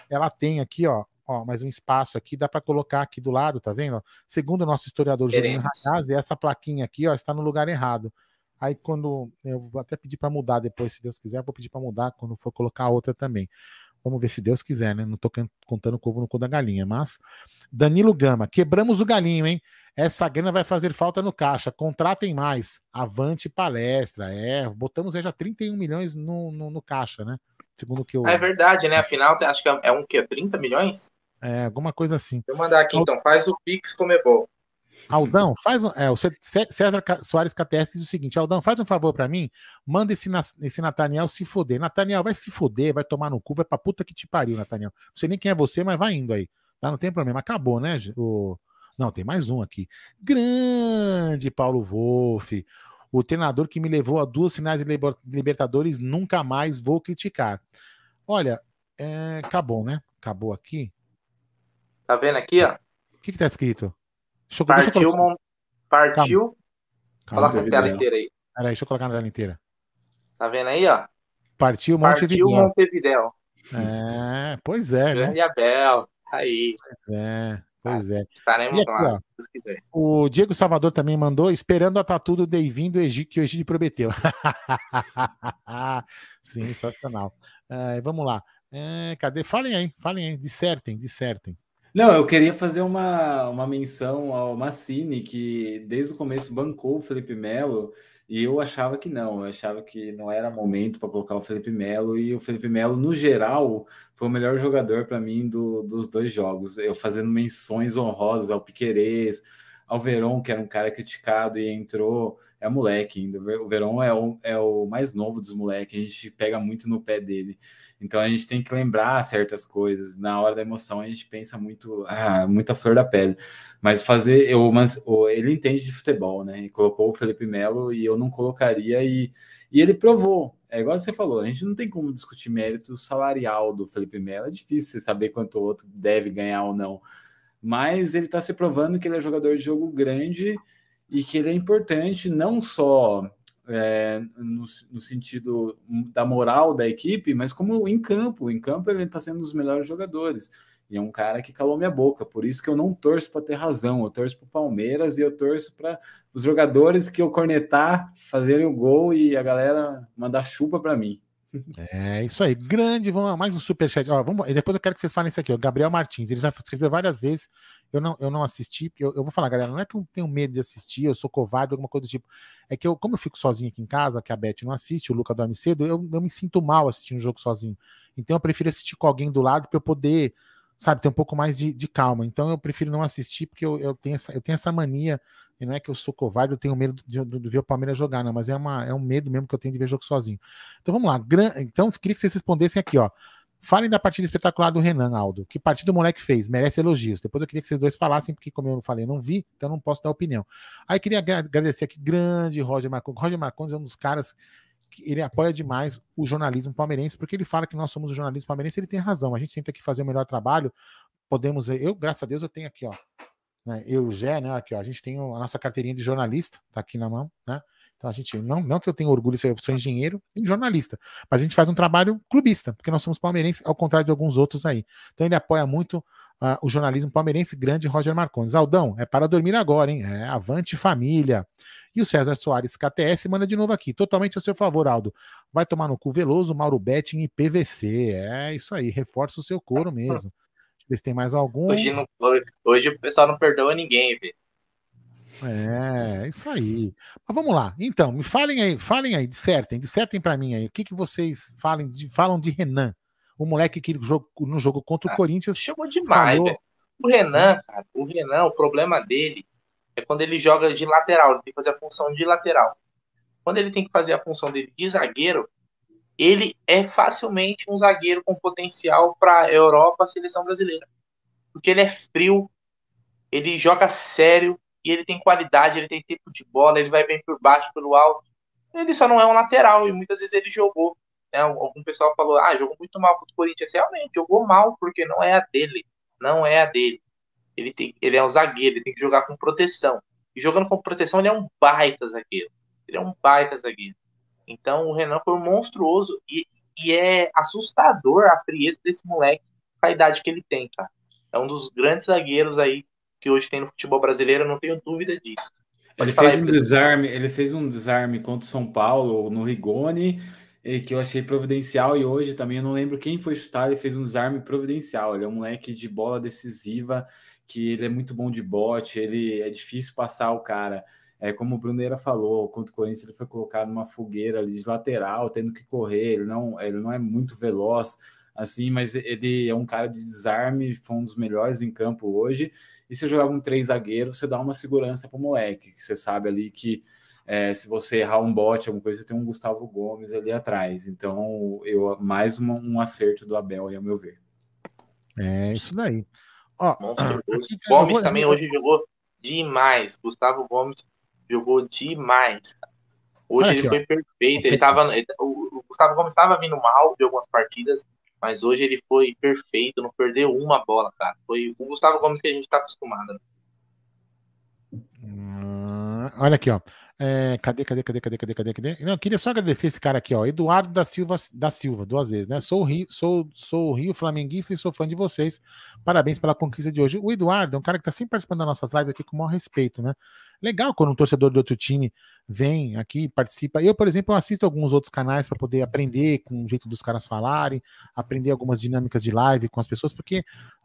Ela tem aqui, ó, ó, mais um espaço aqui, dá para colocar aqui do lado, tá vendo? Segundo o nosso historiador Julinho Ragazzi, essa plaquinha aqui, ó, está no lugar errado. Aí quando eu vou até pedir para mudar depois, se Deus quiser, vou pedir para mudar quando for colocar outra também. Vamos ver se Deus quiser, né? Não tô contando o covo no cu da galinha, mas Danilo Gama, quebramos o galinho, hein? Essa grana vai fazer falta no caixa. Contratem mais. Avante palestra. É, botamos aí já 31 milhões no, no, no caixa, né? Segundo que eu. É verdade, né? Afinal, acho que é um que 30 milhões? É, alguma coisa assim. Vou mandar aqui então, faz o Pix como bom. Aldão, faz um, é, o César Soares KTS diz o seguinte: Aldão, faz um favor para mim, manda esse, esse Nathaniel se foder. Nathaniel, vai se foder, vai tomar no cu, vai pra puta que te pariu, Nathaniel. Não sei nem quem é você, mas vai indo aí. Tá? Não tem problema, acabou, né? O... Não, tem mais um aqui. Grande Paulo Wolff, o treinador que me levou a duas finais de Libertadores, nunca mais vou criticar. Olha, é... acabou, né? Acabou aqui. Tá vendo aqui, ó? O que, que tá escrito? Deixa eu, partiu, deixa eu partiu. Calma. Coloca a tela inteira aí. Peraí, deixa eu colocar na tela inteira. Tá vendo aí, ó? Partiu Montevidéu. Partiu Montevidéu. É, pois é, né? Grande Abel, tá aí. Pois é, pois é. Estaremos e aqui, lá, ó, O Diego Salvador também mandou, esperando a tatu do Deivin do Egito, que o Egito prometeu. Sensacional. É, vamos lá. É, cadê? Falem aí, falem aí, dissertem, dissertem. Não, eu queria fazer uma, uma menção ao Massini, que desde o começo bancou o Felipe Melo, e eu achava que não, eu achava que não era momento para colocar o Felipe Melo, e o Felipe Melo, no geral, foi o melhor jogador para mim do, dos dois jogos. Eu fazendo menções honrosas ao Piquerez, ao Verón, que era um cara criticado e entrou, é moleque ainda. O Verón é o, é o mais novo dos moleques, a gente pega muito no pé dele. Então a gente tem que lembrar certas coisas. Na hora da emoção a gente pensa muito, ah, muita flor da pele. Mas fazer, eu, mas ele entende de futebol, né? E colocou o Felipe Melo e eu não colocaria e, e ele provou. É igual você falou, a gente não tem como discutir mérito salarial do Felipe Melo. É difícil você saber quanto o outro deve ganhar ou não. Mas ele está se provando que ele é jogador de jogo grande e que ele é importante não só é, no, no, sentido da moral da equipe, mas como em campo. Em campo ele está sendo um dos melhores jogadores. E é um cara que calou minha boca. Por isso que eu não torço para ter razão. Eu torço para o Palmeiras e eu torço para os jogadores que eu cornetar fazerem o gol e a galera mandar chupa para mim. É isso aí, grande. Vamos mais um superchat. Ó, vamos, depois eu quero que vocês falem isso aqui. O Gabriel Martins, ele já escreveu várias vezes. Eu não, eu não assisti, eu, eu vou falar, galera. Não é que eu tenho medo de assistir, eu sou covarde, alguma coisa do tipo. É que eu, como eu fico sozinho aqui em casa, que a Beth não assiste, o Luca dorme cedo, eu, eu me sinto mal assistindo o jogo sozinho. Então eu prefiro assistir com alguém do lado para eu poder, sabe, ter um pouco mais de, de calma. Então eu prefiro não assistir, porque eu, eu, tenho essa, eu tenho essa mania E não é que eu sou covarde, eu tenho medo de, de, de ver o Palmeiras jogar, não, mas é, uma, é um medo mesmo que eu tenho de ver jogo sozinho. Então vamos lá. Gran... Então, queria que vocês respondessem aqui, ó. Falem da partida espetacular do Renan, Aldo. Que partida o moleque fez? Merece elogios. Depois eu queria que vocês dois falassem, porque, como eu falei, não vi, então não posso dar opinião. Aí queria agradecer aqui, grande Roger Marconi. Roger Marconi é um dos caras que ele apoia demais o jornalismo palmeirense, porque ele fala que nós somos o jornalismo palmeirense, ele tem razão. A gente tenta aqui fazer o melhor trabalho. Podemos, eu, graças a Deus, eu tenho aqui, ó. Né, eu e o Gé, né? Aqui, ó, a gente tem a nossa carteirinha de jornalista, tá aqui na mão, né? Então a gente, não, não que eu tenha orgulho de ser, eu sou engenheiro e jornalista, mas a gente faz um trabalho clubista, porque nós somos palmeirenses, ao contrário de alguns outros aí. Então ele apoia muito uh, o jornalismo palmeirense, grande Roger Marcondes. Aldão, é para dormir agora, hein? É, avante família. E o César Soares KTS manda de novo aqui, totalmente a seu favor, Aldo. Vai tomar no cu Veloso, Mauro Betting e PVC. É isso aí, reforça o seu couro mesmo. Se tem mais algum. Hoje, não, hoje o pessoal não perdoa ninguém, velho. É, isso aí. Mas vamos lá. Então, me falem aí, falem aí, dissertem, dissertem para mim aí. O que, que vocês falem de, falam de Renan? O moleque que jogou, no jogo contra o ah, Corinthians. Chegou demais, falou... O Renan, cara, o Renan, o problema dele é quando ele joga de lateral, ele tem que fazer a função de lateral. Quando ele tem que fazer a função dele de zagueiro, ele é facilmente um zagueiro com potencial para Europa, seleção brasileira. Porque ele é frio, ele joga sério, e ele tem qualidade, ele tem tempo de bola, ele vai bem por baixo, pelo alto. Ele só não é um lateral, e muitas vezes ele jogou. Né? Algum pessoal falou, ah, jogou muito mal contra o Corinthians. Realmente, jogou mal, porque não é a dele. Não é a dele. Ele, tem, ele é um zagueiro, ele tem que jogar com proteção. E jogando com proteção, ele é um baita zagueiro. Ele é um baita zagueiro. Então, o Renan foi monstruoso e, e é assustador a frieza desse moleque com a idade que ele tem, cara. É um dos grandes zagueiros aí que hoje tem no futebol brasileiro, não tenho dúvida disso. Pode ele fez um desarme, ele fez um desarme contra o São Paulo no Rigoni, que eu achei providencial, e hoje também eu não lembro quem foi chutar, ele fez um desarme providencial. Ele é um moleque de bola decisiva, que ele é muito bom de bote, ele é difícil passar o cara. É como o Bruneira falou, contra o Corinthians ele foi colocado numa fogueira ali de lateral, tendo que correr, ele não, ele não é muito veloz assim, mas ele é um cara de desarme, foi um dos melhores em campo hoje. E se jogar um três zagueiros, você dá uma segurança para o moleque, que você sabe ali que é, se você errar um bote, alguma coisa, você tem um Gustavo Gomes ali atrás. Então, eu mais uma, um acerto do Abel, aí, ao meu ver. É isso daí. Ó, Gomes vou... também hoje jogou demais. Gustavo Gomes jogou demais. Hoje ele foi ó. perfeito. Ele tava, o Gustavo Gomes estava vindo mal de algumas partidas, mas hoje ele foi perfeito, não perdeu uma bola, cara. Foi o Gustavo Gomes que a gente tá acostumado. Hum, olha aqui, ó. É, cadê, cadê, cadê, cadê, cadê, cadê, cadê? Não, eu queria só agradecer esse cara aqui, ó. Eduardo da Silva, da Silva, duas vezes, né? Sou o Rio, sou, sou Rio Flamenguista e sou fã de vocês. Parabéns pela conquista de hoje. O Eduardo é um cara que tá sempre participando das nossas lives aqui com o maior respeito, né? Legal quando um torcedor de outro time vem aqui, participa. Eu, por exemplo, assisto alguns outros canais para poder aprender com o jeito dos caras falarem, aprender algumas dinâmicas de live com as pessoas, porque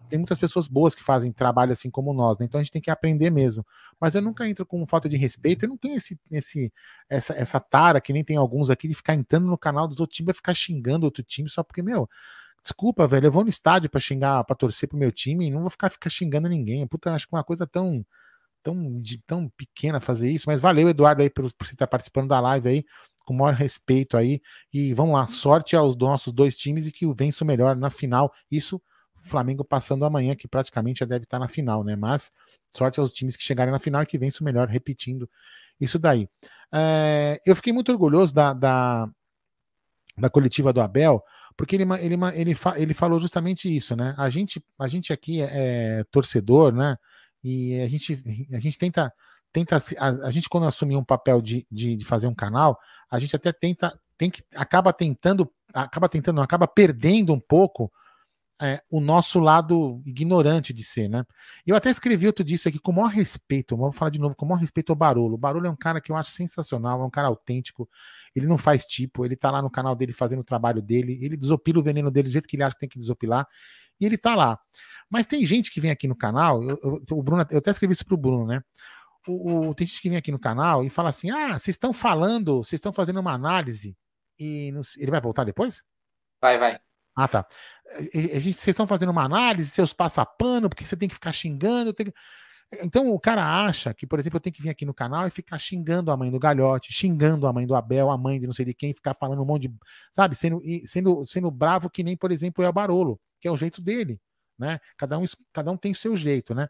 tem muitas pessoas boas que fazem trabalho assim como nós, né? Então a gente tem que aprender mesmo. Mas eu nunca entro com falta de respeito, eu não tenho esse, esse, essa, essa tara que nem tem alguns aqui de ficar entrando no canal dos outros times ficar xingando outro time só porque, meu, desculpa, velho, eu vou no estádio para xingar, para torcer pro meu time e não vou ficar, ficar xingando ninguém. Puta, acho que é uma coisa tão tão, de, tão pequena fazer isso, mas valeu, Eduardo, aí, por, por você estar participando da live aí, com o maior respeito aí. E vamos lá, sorte aos nossos dois times e que o vença o melhor na final. Isso, Flamengo passando amanhã, que praticamente já deve estar na final, né? Mas sorte aos times que chegarem na final e que vença o melhor, repetindo isso daí. É, eu fiquei muito orgulhoso da, da, da coletiva do Abel, porque ele, ele, ele, ele falou justamente isso, né? A gente, a gente aqui é, é torcedor, né? E a gente, a gente tenta, tenta a, a gente quando assumir um papel de, de, de, fazer um canal, a gente até tenta, tem que, acaba tentando, acaba tentando, acaba perdendo um pouco é, o nosso lado ignorante de ser, né? Eu até escrevi outro disso aqui com o maior respeito, vou falar de novo, com o maior respeito ao Barolo. O Barolo é um cara que eu acho sensacional, é um cara autêntico, ele não faz tipo, ele tá lá no canal dele fazendo o trabalho dele, ele desopila o veneno dele do jeito que ele acha que tem que desopilar, e ele tá lá. Mas tem gente que vem aqui no canal, eu, eu, o Bruno, eu até escrevi isso pro Bruno, né? O, o, tem gente que vem aqui no canal e fala assim: ah, vocês estão falando, vocês estão fazendo uma análise. E ele vai voltar depois? Vai, vai. Ah, tá. Vocês estão fazendo uma análise, seus passapano, porque você tem que ficar xingando. Tem... Então o cara acha que, por exemplo, eu tenho que vir aqui no canal e ficar xingando a mãe do Galhote, xingando a mãe do Abel, a mãe de não sei de quem, ficar falando um monte de. Sabe, sendo, sendo, sendo bravo que nem, por exemplo, é o Barolo, que é o jeito dele. Né? Cada, um, cada um tem seu jeito, né?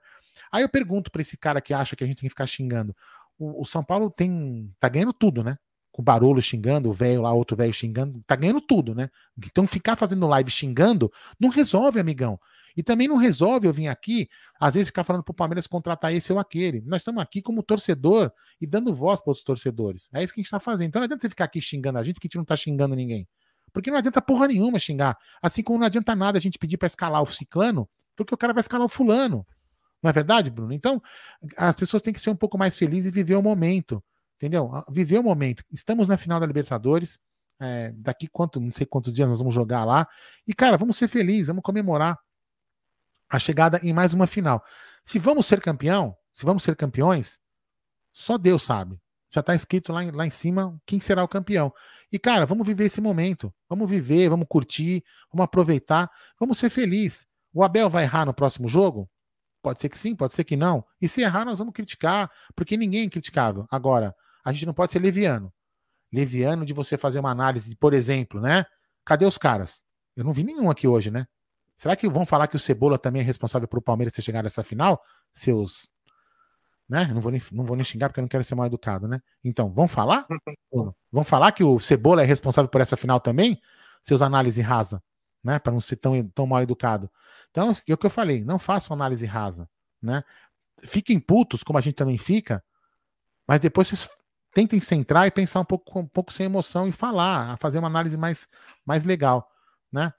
Aí eu pergunto para esse cara que acha que a gente tem que ficar xingando. O, o São Paulo tem. tá ganhando tudo, né? com o Barolo xingando, o velho lá, outro velho xingando, tá ganhando tudo, né? Então ficar fazendo live xingando não resolve, amigão. E também não resolve eu vir aqui, às vezes ficar falando pro Palmeiras contratar esse ou aquele. Nós estamos aqui como torcedor e dando voz para os torcedores. É isso que a gente está fazendo. Então não adianta você ficar aqui xingando a gente, porque a gente não tá xingando ninguém. Porque não adianta porra nenhuma xingar. Assim como não adianta nada a gente pedir para escalar o ciclano, porque o cara vai escalar o fulano. Não é verdade, Bruno? Então, as pessoas têm que ser um pouco mais felizes e viver o momento. Entendeu? Viver o momento. Estamos na final da Libertadores. É, daqui quanto, não sei quantos dias nós vamos jogar lá. E, cara, vamos ser felizes, vamos comemorar a chegada em mais uma final. Se vamos ser campeão, se vamos ser campeões, só Deus sabe. Já está escrito lá, lá em cima quem será o campeão. E, cara, vamos viver esse momento. Vamos viver, vamos curtir, vamos aproveitar, vamos ser felizes. O Abel vai errar no próximo jogo? Pode ser que sim, pode ser que não. E se errar, nós vamos criticar, porque ninguém é criticável. Agora, a gente não pode ser leviano. Leviano de você fazer uma análise, por exemplo, né? Cadê os caras? Eu não vi nenhum aqui hoje, né? Será que vão falar que o Cebola também é responsável por o Palmeiras ter chegado nessa final? Seus. Né? Não vou, nem, não vou nem xingar porque eu não quero ser mal educado, né? Então, vão falar? vão falar que o Cebola é responsável por essa final também? Seus análises rasa, né? Para não ser tão, tão mal educado. Então, é o que eu falei, não façam análise rasa, né? Fiquem putos, como a gente também fica, mas depois vocês tentem centrar e pensar um pouco, um pouco sem emoção e falar, fazer uma análise mais, mais legal, né?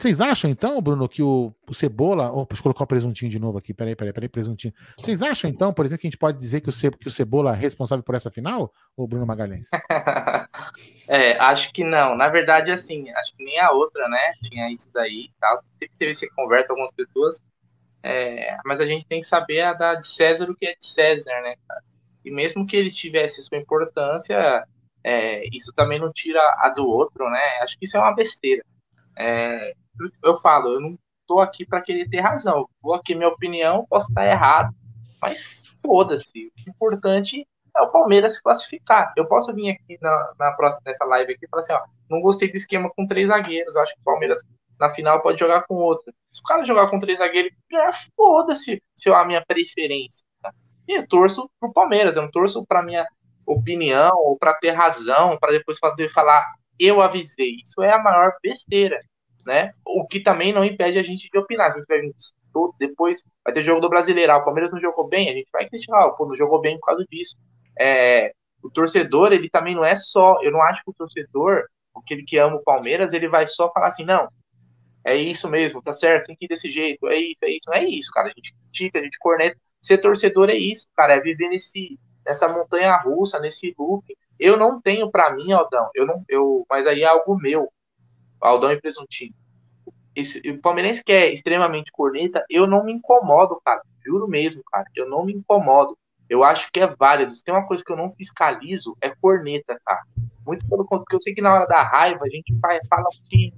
Vocês acham, então, Bruno, que o, o Cebola. Oh, deixa eu colocar o presuntinho de novo aqui. Peraí, peraí, peraí, presuntinho. Vocês acham, então, por exemplo, que a gente pode dizer que o, Ce, que o Cebola é responsável por essa final? Ou Bruno Magalhães? é, acho que não. Na verdade, assim, acho que nem a outra, né? Tinha isso daí e tal. Sempre teve essa conversa com algumas pessoas. É, mas a gente tem que saber a da de César o que é de César, né, cara? E mesmo que ele tivesse sua importância, é, isso também não tira a do outro, né? Acho que isso é uma besteira. É, eu falo, eu não tô aqui para querer ter razão. Vou aqui, minha opinião, posso estar errado, mas foda-se. O importante é o Palmeiras se classificar. Eu posso vir aqui na, na próxima, nessa live aqui e falar assim, ó, não gostei do esquema com três zagueiros, acho que o Palmeiras na final pode jogar com outro. Se o cara jogar com três zagueiros, já foda-se se é a minha preferência. E eu torço pro Palmeiras, eu não torço pra minha opinião ou para ter razão, para depois poder falar eu avisei. Isso é a maior besteira, né? O que também não impede a gente de opinar. A gente vai todo, depois vai ter jogo do Brasileirão. O Palmeiras não jogou bem, a gente vai criticar, pô, não jogou bem por causa disso. É, o torcedor, ele também não é só, eu não acho que o torcedor, aquele que ama o Palmeiras, ele vai só falar assim, não, é isso mesmo, tá certo, tem que ir desse jeito, é isso, é isso, não é isso, cara, a gente critica, a gente corneta, Ser torcedor é isso, cara, é viver nesse, nessa montanha russa, nesse loop. Eu não tenho para mim, Aldão, eu não, eu, mas aí é algo meu, Aldão e Presuntinho. Esse, o palmeirense que é extremamente corneta, eu não me incomodo, cara. Juro mesmo, cara. Eu não me incomodo. Eu acho que é válido. Se tem uma coisa que eu não fiscalizo, é corneta, cara. Muito pelo contrário, porque eu sei que na hora da raiva a gente fala o que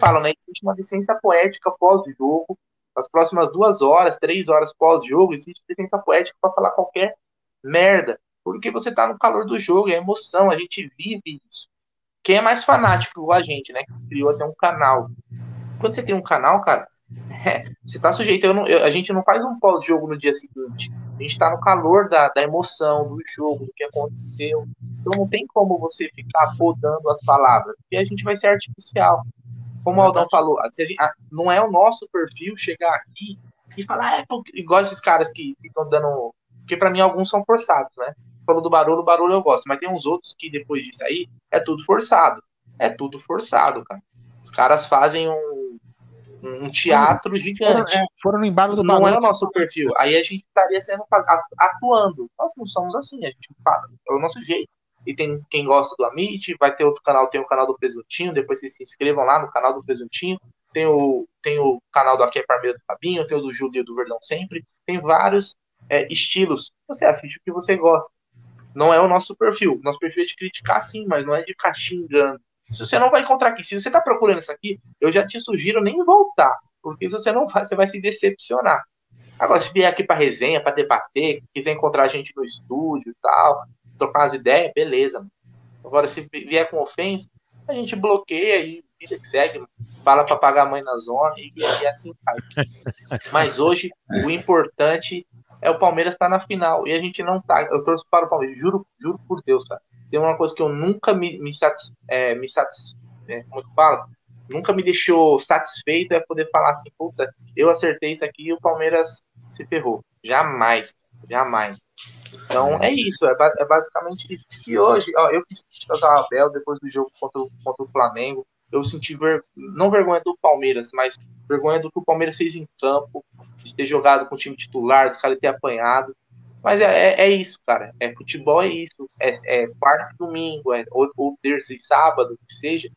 falo, né? Existe uma licença poética pós-jogo nas próximas duas horas, três horas pós-jogo, existe defesa poética para falar qualquer merda. Porque você tá no calor do jogo, é emoção, a gente vive isso. Quem é mais fanático a gente, né? Que criou até um canal. Quando você tem um canal, cara, é, você tá sujeito. Eu não, eu, a gente não faz um pós-jogo no dia seguinte. A gente tá no calor da, da emoção, do jogo, do que aconteceu. Então não tem como você ficar podando as palavras, porque a gente vai ser artificial como o Aldão falou, não é o nosso perfil chegar aqui e falar, é, igual esses caras que ficam dando. Porque para mim alguns são forçados, né? Falou do barulho, o barulho eu gosto, mas tem uns outros que depois disso aí é tudo forçado. É tudo forçado, cara. Os caras fazem um, um teatro foram, gigante. Foram, é, foram no embalo do barulho. Não é o nosso perfil. Aí a gente estaria sendo atuando. Nós não somos assim, a gente fala, é o nosso jeito e tem quem gosta do Amit, vai ter outro canal, tem o canal do Presuntinho, depois vocês se inscrevam lá no canal do Presuntinho, tem o, tem o canal do Aqui é Parmeira do Fabinho, tem o do Júlio do Verdão Sempre, tem vários é, estilos, você assiste o que você gosta. Não é o nosso perfil, nosso perfil é de criticar sim, mas não é de ficar xingando. Se você não vai encontrar aqui, se você está procurando isso aqui, eu já te sugiro nem voltar, porque você não vai, você vai se decepcionar. Agora, se vier aqui para resenha, para debater, quiser encontrar a gente no estúdio e tal, trocar umas ideias, beleza. Mano. Agora, se vier com ofensa, a gente bloqueia e vida que segue, fala para pagar a mãe na zona e, e assim vai. Mas hoje, o importante é o Palmeiras estar tá na final. E a gente não tá. Eu torço para o Palmeiras, juro, juro por Deus, cara. Tem uma coisa que eu nunca me, me, satis, é, me satis, é, como eu falo, nunca me deixou satisfeito é poder falar assim, puta, eu acertei isso aqui e o Palmeiras se ferrou. Jamais, jamais. Então é isso, é, é basicamente isso. E hoje, ó, eu fiz críticas ao Abel depois do jogo contra, contra o Flamengo. Eu senti ver, não vergonha do Palmeiras, mas vergonha do que o Palmeiras fez em campo, de ter jogado com o time titular, dos caras ter apanhado. Mas é, é, é, isso, cara. É futebol, é isso. É, é quarta e domingo, é, ou, ou terça e sábado, que seja.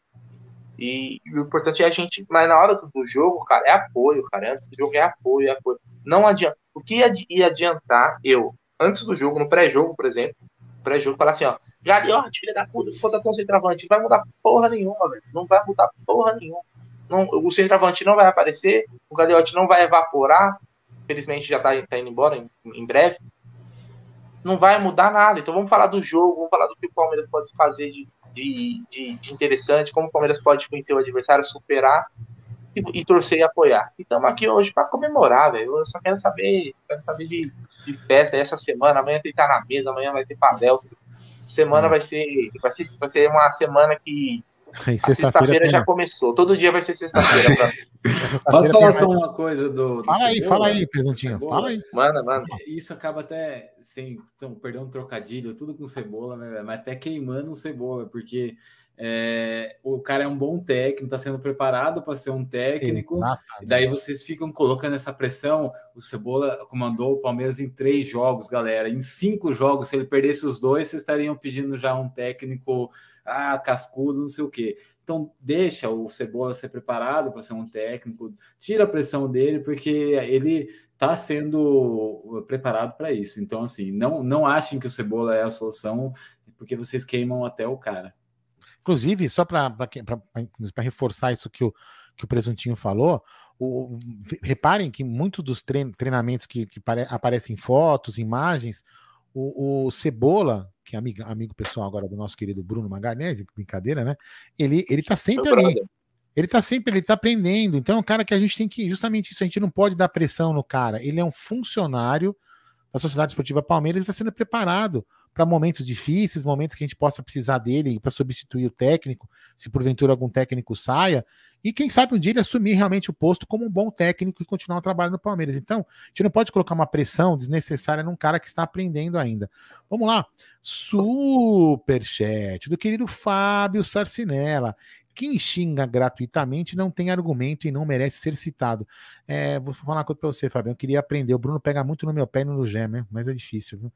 E, e, o importante é a gente. Mas na hora do jogo, cara, é apoio, cara. Antes do jogo é apoio, é apoio. Não adianta. O que ia adiantar eu, antes do jogo, no pré-jogo, por exemplo, pré-jogo, falar assim, ó. Galiote, filha da puta, contra o centroavante. Não vai mudar porra nenhuma, velho. Não vai mudar porra nenhuma. Não, o centroavante não vai aparecer, o Galiote não vai evaporar. Infelizmente já tá, tá indo embora em, em breve não vai mudar nada. Então vamos falar do jogo, vamos falar do que o Palmeiras pode fazer de, de, de, de interessante, como o Palmeiras pode conhecer o adversário, superar e, e torcer e apoiar. E estamos aqui hoje para comemorar, velho. Eu só quero saber, quero saber de, de festa essa semana. Amanhã tem que estar na mesa, amanhã vai ter padel. Semana hum. vai ser, vai ser, vai ser uma semana que Sexta-feira sexta já começou. Todo dia vai ser sexta-feira. Pra... Posso falar só uma coisa do. do fala aí, fala aí, presuntinho. Fala aí. Manda, manda. Isso acaba até sem então, perder um trocadilho, tudo com cebola, né? Mas até queimando um cebola, porque é, o cara é um bom técnico, está sendo preparado para ser um técnico. Exatamente. E daí vocês ficam colocando essa pressão. O Cebola comandou o Palmeiras em três jogos, galera. Em cinco jogos, se ele perdesse os dois, vocês estariam pedindo já um técnico ah, cascudo, não sei o quê. Então, deixa o Cebola ser preparado para ser um técnico, tira a pressão dele, porque ele está sendo preparado para isso. Então, assim, não, não achem que o Cebola é a solução, porque vocês queimam até o cara. Inclusive, só para reforçar isso que o, que o Presuntinho falou, o, reparem que muitos dos treinamentos que, que aparecem fotos, imagens, o, o Cebola que é amigo, amigo pessoal agora do nosso querido Bruno Magalhães, brincadeira, né? Ele, ele tá sempre ali. Ele tá sempre, ele tá aprendendo. Então é um cara que a gente tem que, justamente isso, a gente não pode dar pressão no cara. Ele é um funcionário da Sociedade Esportiva Palmeiras, está sendo preparado para momentos difíceis, momentos que a gente possa precisar dele para substituir o técnico, se porventura algum técnico saia, e quem sabe um dia ele assumir realmente o posto como um bom técnico e continuar o trabalho no Palmeiras. Então, a gente não pode colocar uma pressão desnecessária num cara que está aprendendo ainda. Vamos lá. Superchat do querido Fábio Sarcinella. Quem xinga gratuitamente não tem argumento e não merece ser citado. É, vou falar uma coisa para você, Fábio. Eu queria aprender. O Bruno pega muito no meu pé e no Gêmeo, mas é difícil, viu?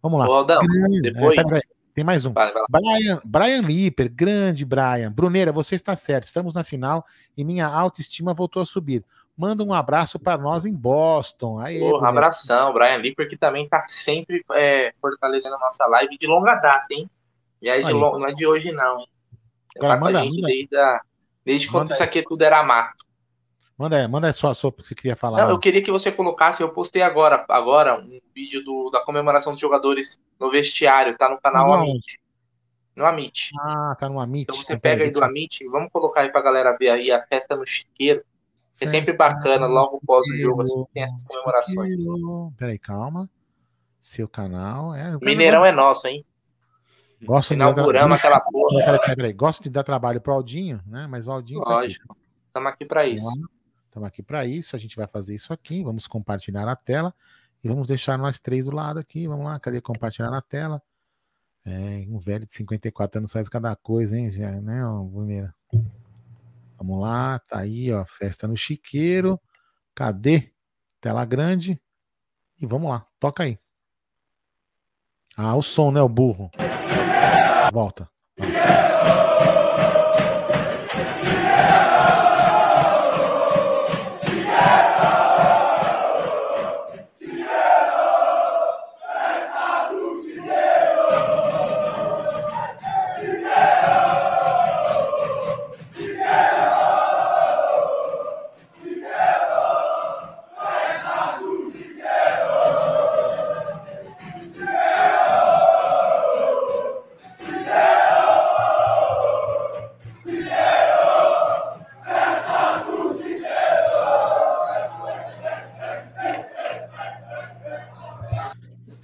Vamos lá. Ô, Aldão, depois. É, tem mais um. Vai, vai Brian, Brian Lipper, grande Brian. Bruneira, você está certo. Estamos na final e minha autoestima voltou a subir. Manda um abraço para nós em Boston. Aê, Porra, abração, Brian Lipper, que também está sempre é, fortalecendo a nossa live de longa data, hein? E aí, de não é de hoje, não, hein? Agora, tá manda, manda. Desde, a... desde quando isso aqui tudo era mato. Manda, manda só a sua que você queria falar. Não, eu queria que você colocasse, eu postei agora, agora um vídeo do, da comemoração dos jogadores no vestiário, tá no canal Amit. No Amit. Ah, tá no Amit. Então você tá pega aí do Amit, vamos colocar aí pra galera ver aí a festa no chiqueiro. É sempre bacana, logo após o jogo, assim, tem essas comemorações. Peraí, calma. Seu canal. É, Mineirão é nosso, hein? Gosto Inauguramos de dar... aquela porra. Peraí, peraí, Gosto de dar trabalho pro Aldinho, né? Mas o Aldinho. Lógico. Estamos aqui para isso. Estamos aqui para isso. A gente vai fazer isso aqui. Vamos compartilhar a tela e vamos deixar nós três do lado aqui. Vamos lá, cadê compartilhar na tela? É, um velho de 54 anos faz cada coisa, hein, já, né, Bruneira? Vamos lá, tá aí, ó, festa no chiqueiro. Cadê? Tela grande. E vamos lá, toca aí. Ah, o som, né, o burro. Volta. Volta.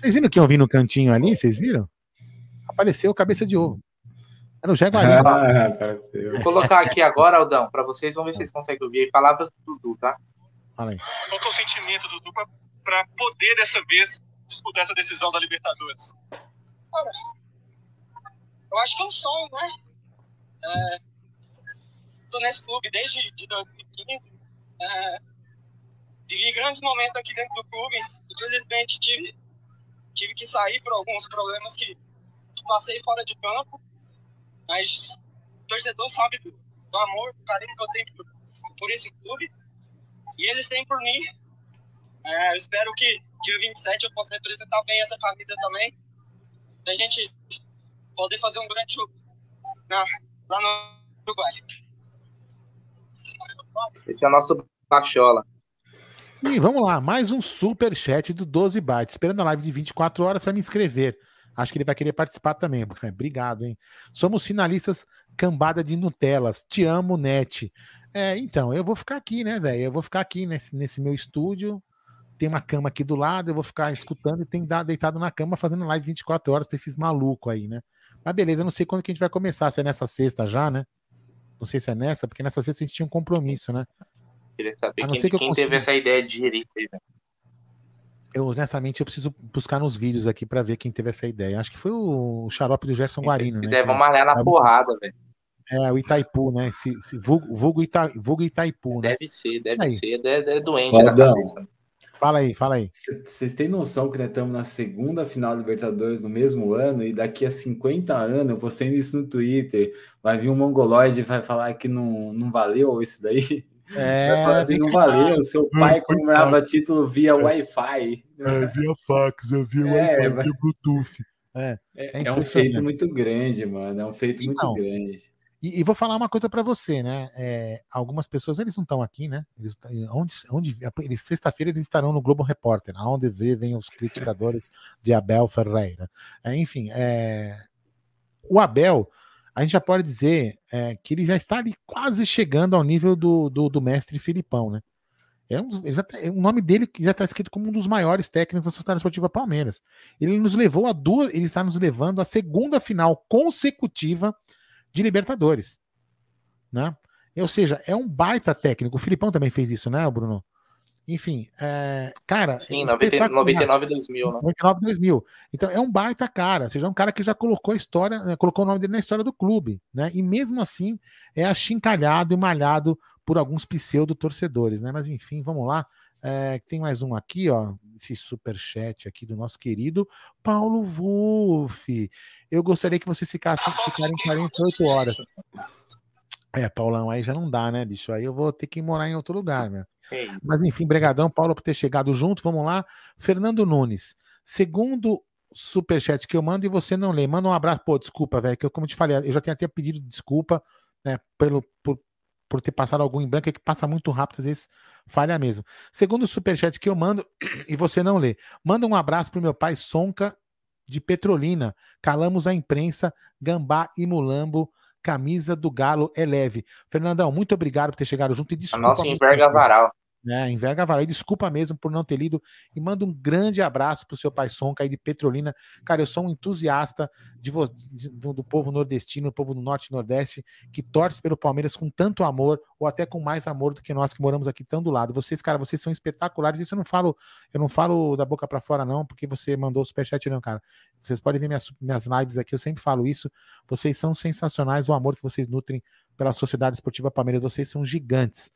Vocês viram que eu vi no cantinho ali? Vocês viram? Apareceu cabeça de ovo. Era o Jaguarinho. Ah, Vou colocar aqui agora, Aldão, para vocês, vamos ver se vocês conseguem ouvir aí palavras do Dudu, tá? Fala aí. Qual que é o sentimento, Dudu, para poder dessa vez disputar essa decisão da Libertadores? Olha, eu acho que é um sonho, né? É, tô nesse clube desde de 2015. É, vivi grandes momentos aqui dentro do clube. Infelizmente tive, tive que sair por alguns problemas que, passei fora de campo. Mas o torcedor sabe do, do amor, do carinho que eu tenho por, por esse clube. E eles têm por mim. É, eu espero que dia 27 eu possa representar bem essa família também. Pra gente poder fazer um grande jogo na, lá no Uruguai. Esse é o nosso Bachola. E vamos lá, mais um super chat do 12 bytes, esperando a live de 24 horas para me inscrever. Acho que ele vai querer participar também. Obrigado, hein? Somos finalistas cambada de Nutelas. Te amo, Net. É, então, eu vou ficar aqui, né, velho? Eu vou ficar aqui nesse, nesse meu estúdio. Tem uma cama aqui do lado, eu vou ficar escutando e tem que dar deitado na cama fazendo live 24 horas pra esses malucos aí, né? Mas beleza, eu não sei quando que a gente vai começar, se é nessa sexta já, né? Não sei se é nessa, porque nessa sexta a gente tinha um compromisso, né? Queria saber quem, que quem consiga- teve essa ideia de direito aí, né? Eu, honestamente, eu preciso buscar nos vídeos aqui pra ver quem teve essa ideia. Acho que foi o xarope do Gerson Guarino, né? Vamos malhar na é porrada, velho. É, o Itaipu, né? Esse, esse vulgo, vulgo, Ita, vulgo Itaipu, né? Deve ser, deve Aí. ser. É, é doente na Aldão, cabeça. Fala aí, fala aí. Vocês têm noção que nós estamos na segunda final da Libertadores no mesmo ano e daqui a 50 anos, eu postei isso no Twitter, vai vir um mongoloide e vai falar que não, não valeu isso daí. É, vai falar assim, não valeu, seu pai comprava título via Wi-Fi. É, via fax, eu via É, Wi-Fi, mas- via Bluetooth. É, É, é é um feito muito grande, mano. É um feito Então, muito grande. E, e vou falar uma coisa pra você, né? É, algumas pessoas eles não estão aqui, né? Eles, onde, onde eles sexta-feira eles estarão no Globo Repórter, aonde vivem os criticadores de Abel Ferreira. É, enfim, é, o Abel, a gente já pode dizer é, que ele já está ali quase chegando ao nível do, do, do mestre Filipão, né? É um, tá- o nome dele já está escrito como um dos maiores técnicos da Sociedade Esportiva Palmeiras. Ele nos levou a duas, ele está nos levando à segunda final consecutiva de Libertadores, né? Ou seja, é um baita técnico. O Filipão também fez isso, né, Bruno? Enfim, é, cara. Sim, é 90, espetacular. 99 e 2000, né? 99 2000. Então é um baita cara, ou seja, é um cara que já colocou a história, né, colocou o nome dele na história do clube, né? E mesmo assim é achincalhado e malhado por alguns pseudo torcedores, né? Mas enfim, vamos lá. É, tem mais um aqui, ó, esse super chat aqui do nosso querido Paulo Wolff. Eu gostaria que vocês ficassem ficarem 48 horas. É, Paulão, aí já não dá, né, bicho? Aí eu vou ter que morar em outro lugar, né? Mas enfim, brigadão, Paulo, por ter chegado junto. Vamos lá. Fernando Nunes. Segundo superchat que eu mando e você não lê. Manda um abraço. Pô, desculpa, velho, que eu, como te falei, eu já tinha até pedido desculpa né, pelo, por, por ter passado algum em branco, é que passa muito rápido, às vezes falha mesmo. Segundo superchat que eu mando e você não lê. Manda um abraço pro meu pai Sonca de Petrolina. Calamos a imprensa, Gambá e Mulambo. Camisa do Galo é leve. Fernandão, muito obrigado por ter chegado junto e a desculpa. nossa mesmo enverga varal. Né, enverga Varal. E desculpa mesmo por não ter lido. E manda um grande abraço pro seu pai Sonca aí de Petrolina. Cara, eu sou um entusiasta de de- do, do povo nordestino, do povo do Norte e Nordeste, que torce pelo Palmeiras com tanto amor, ou até com mais amor do que nós que moramos aqui tão do lado. Vocês, cara, vocês são espetaculares. Isso eu não falo, eu não falo da boca para fora, não, porque você mandou o superchat, não, cara. Vocês podem ver minhas, minhas lives aqui, eu sempre falo isso. Vocês são sensacionais, o amor que vocês nutrem pela Sociedade Esportiva Palmeiras, vocês são gigantes.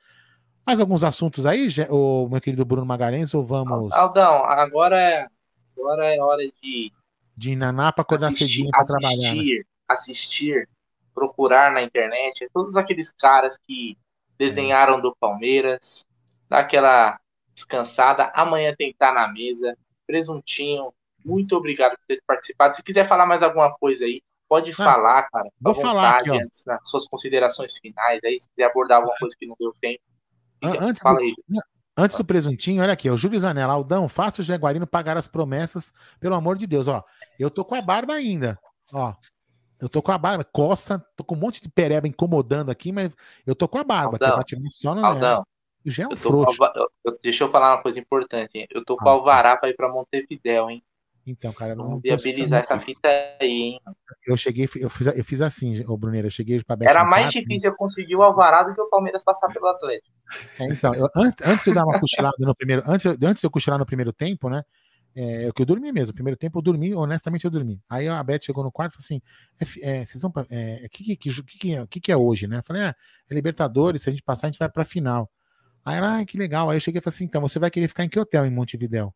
Mais alguns assuntos aí, ô, meu querido Bruno Magalhães, ou vamos Aldão, agora é, agora é hora de de naná para acordar cedinho para trabalhar? né? assistir, assistir, procurar na internet, todos aqueles caras que desdenharam do Palmeiras, dar aquela descansada, amanhã tem que estar na mesa, presuntinho, muito obrigado por ter participado, se quiser falar mais alguma coisa aí, pode falar, cara, vou à falar aqui, ó. antes, nas suas considerações finais, aí se quiser abordar alguma coisa que não deu tempo, Antes fala do, aí. antes do presuntinho, olha aqui, o Júlio Zanella, Aldão, faça o Jaguarino pagar as promessas, pelo amor de Deus, ó. Eu tô com a barba ainda, ó. Eu tô com a barba, coça, tô com um monte de pereba incomodando aqui, mas eu tô com a barba, que é Aldão, pra tirar só no Aldão, Já é um eu tô frouxo. eu- deixa eu falar uma coisa importante, hein? eu tô com Ah. alvará para ir para Montevidéu, hein? Então, cara, não Vamos viabilizar essa fita aí, hein? Eu cheguei, eu fiz, eu fiz assim, ô Bruneira, eu cheguei pra Era mais difícil eu conseguir o Alvarado do que o Palmeiras passar pelo Atlético. É, então, eu, antes, antes de dar uma cochilada no primeiro, antes, antes de eu cochilar no primeiro tempo, né? É, que eu dormi mesmo. Primeiro tempo eu dormi, honestamente eu dormi. Aí a Beth chegou no quarto e falou assim: é, é, vocês vão. O é, que, que, que, que, que, que é hoje, né? Eu falei: é, é Libertadores, se a gente passar, a gente vai pra final. Aí ela, ah, que legal. Aí eu cheguei e falei assim: então, você vai querer ficar em que hotel em Montevidéu?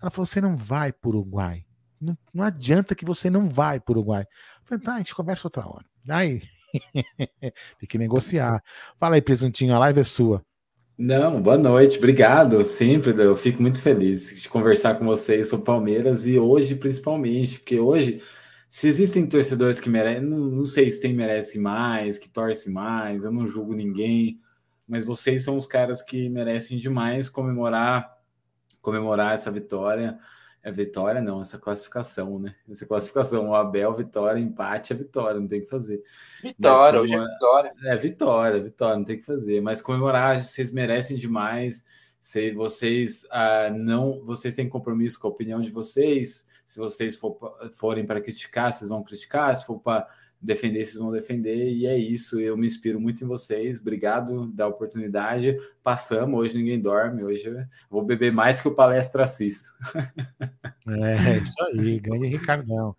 Ela falou: você não vai para o Uruguai. Não, não adianta que você não vai para o Uruguai. Eu falei: tá, a gente conversa outra hora. Aí, tem que negociar. Fala aí, presuntinho, a live é sua. Não, boa noite, obrigado. Sempre eu fico muito feliz de conversar com vocês sobre Palmeiras e hoje principalmente, porque hoje, se existem torcedores que merecem, não, não sei se tem merece mais, que torce mais, eu não julgo ninguém, mas vocês são os caras que merecem demais comemorar comemorar essa vitória. É vitória, não, essa classificação, né? Essa classificação, o Abel, vitória, empate é vitória, não tem que fazer. Vitória, hoje é vitória. É vitória, vitória, não tem que fazer. Mas comemorar, vocês merecem demais. Se vocês ah, não, vocês têm compromisso com a opinião de vocês. Se vocês for, forem para criticar, vocês vão criticar. Se for para defender, vocês vão defender, e é isso. Eu me inspiro muito em vocês. Obrigado da oportunidade. Passamos, hoje ninguém dorme. Hoje vou beber mais que o palestra assista. É, isso aí, grande Ricardão.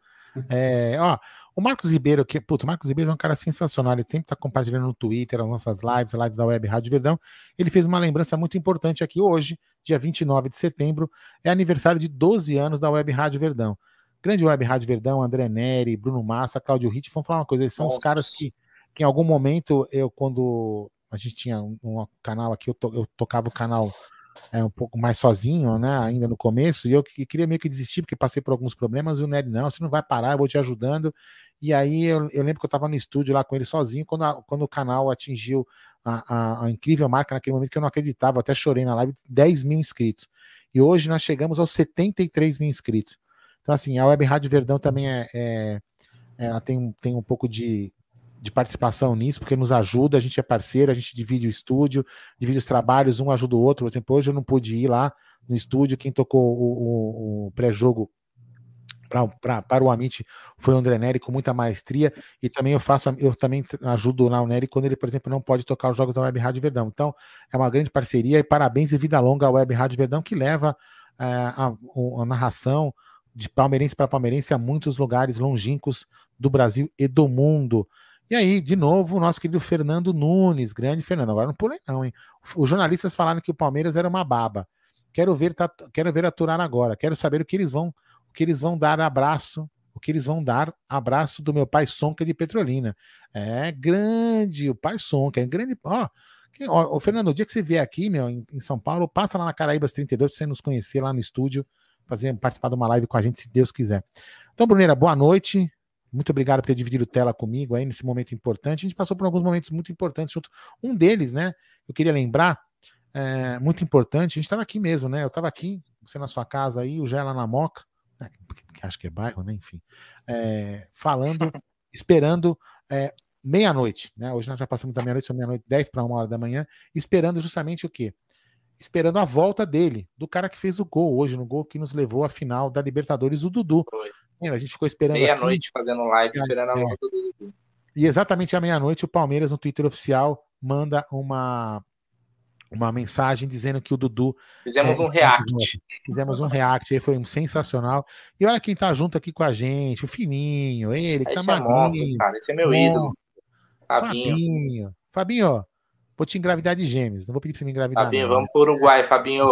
É, ó, o Marcos Ribeiro, que, putz, o Marcos Ribeiro é um cara sensacional, ele sempre está compartilhando no Twitter as nossas lives, lives da Web Rádio Verdão. Ele fez uma lembrança muito importante aqui hoje, dia 29 de setembro, é aniversário de 12 anos da Web Rádio Verdão. Grande Web Rádio Verdão, André Neri, Bruno Massa, Cláudio Ritt, vamos falar uma coisa, eles são Nossa. os caras que, que em algum momento, eu, quando a gente tinha um, um canal aqui, eu, to, eu, tocava o canal é, um pouco mais sozinho, né, ainda no começo, e eu que, queria meio que desistir, porque passei por alguns problemas, e o Nery, não, você não vai parar, eu vou te ajudando, e aí eu, eu lembro que eu estava no estúdio lá com ele sozinho, quando, a, quando o canal atingiu a, a, a, incrível marca naquele momento que eu não acreditava, até chorei na live, 10 mil inscritos. E hoje nós chegamos aos 73 mil inscritos. Então, assim, a Web Rádio Verdão também é, é ela tem, tem um pouco de, de participação nisso, porque nos ajuda, a gente é parceiro, a gente divide o estúdio, divide os trabalhos, um ajuda o outro. Por exemplo, hoje eu não pude ir lá no estúdio, quem tocou o, o, o pré-jogo para o Amit foi o André Neri com muita maestria e também eu faço eu também ajudo lá o Neri quando ele por exemplo não pode tocar os jogos da Web Rádio Verdão então é uma grande parceria e parabéns e vida longa à Web Rádio Verdão que leva é, a, a narração de palmeirense para palmeirense a muitos lugares longínquos do Brasil e do mundo. E aí, de novo, o nosso querido Fernando Nunes, grande Fernando. Agora não pulei, não, hein? Os jornalistas falaram que o Palmeiras era uma baba. Quero ver, tá, quero ver aturar agora. Quero saber o que eles vão, o que eles vão dar abraço, o que eles vão dar abraço do meu pai Sonca de Petrolina. É grande, o pai Sonca, é grande. Ó, ó, Fernando, o dia que você vier aqui, meu, em, em São Paulo, passa lá na Caraíbas 32 pra você nos conhecer lá no estúdio fazer, participar de uma live com a gente, se Deus quiser. Então, Bruneira, boa noite. Muito obrigado por ter dividido tela comigo aí nesse momento importante. A gente passou por alguns momentos muito importantes junto. Um deles, né? Eu queria lembrar, é, muito importante, a gente estava aqui mesmo, né? Eu estava aqui, você na sua casa aí, o Jé lá na Moca, né, que acho que é bairro, né? Enfim, é, falando, esperando é, meia-noite, né? Hoje nós já passamos da meia-noite, são meia-noite, 10 para uma hora da manhã, esperando justamente o quê? Esperando a volta dele, do cara que fez o gol hoje, no gol que nos levou à final da Libertadores, o Dudu. A gente ficou esperando. Meia-noite fazendo live, esperando a é. volta do Dudu. E exatamente à meia-noite, o Palmeiras, no Twitter oficial, manda uma, uma mensagem dizendo que o Dudu. Fizemos é, um react. Fizemos um react, foi um sensacional. E olha quem tá junto aqui com a gente, o Fininho, ele que tá esse tá é magrinho. cara, esse é meu ídolo. Fabinho. Fabinho, Fabinho Vou te engravidar de gêmeos. Não vou pedir pra você me engravidar. Fabinho, não, vamos né? pro Uruguai, Fabinho.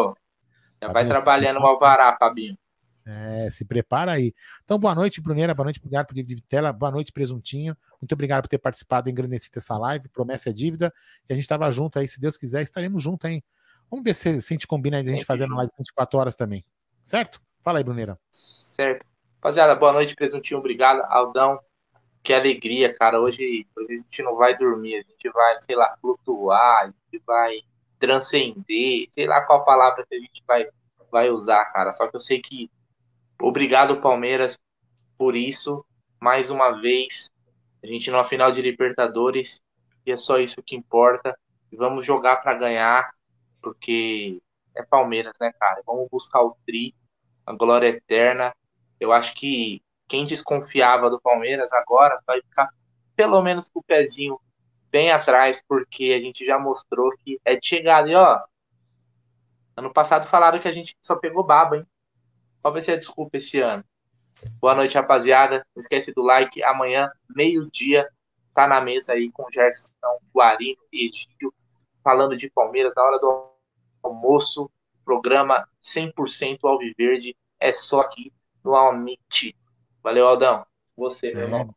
Já Fabinho, vai trabalhando no Alvará, Fabinho. É, se prepara aí. Então, boa noite, Bruneira. Boa noite, obrigado por dividir tela. Boa noite, Presuntinho. Muito obrigado por ter participado e engrandecido essa live. Promessa é dívida. E a gente estava junto aí, se Deus quiser, estaremos juntos, hein? Vamos ver se, se a gente combina aí de a gente fazer uma live 24 horas também. Certo? Fala aí, Bruneira. Certo. Rapaziada, boa noite, Presuntinho. Obrigado. Aldão, que alegria, cara. Hoje, hoje, a gente não vai dormir, a gente vai, sei lá, flutuar, a gente vai transcender, sei lá qual palavra que a gente vai, vai usar, cara. Só que eu sei que obrigado, Palmeiras, por isso. Mais uma vez, a gente numa final de Libertadores, e é só isso que importa. E vamos jogar para ganhar, porque é Palmeiras, né, cara? Vamos buscar o tri a glória eterna. Eu acho que quem desconfiava do Palmeiras agora vai ficar pelo menos com o pezinho bem atrás, porque a gente já mostrou que é de chegada. E ó, ano passado falaram que a gente só pegou baba, hein? Qual vai ser a desculpa esse ano? Boa noite, rapaziada. Não esquece do like. Amanhã, meio-dia, tá na mesa aí com Gerson, Guarino e Egídio, falando de Palmeiras na hora do almoço. Programa 100% Alviverde. É só aqui no Almite. Valeu, Aldão. Você, meu é. irmão.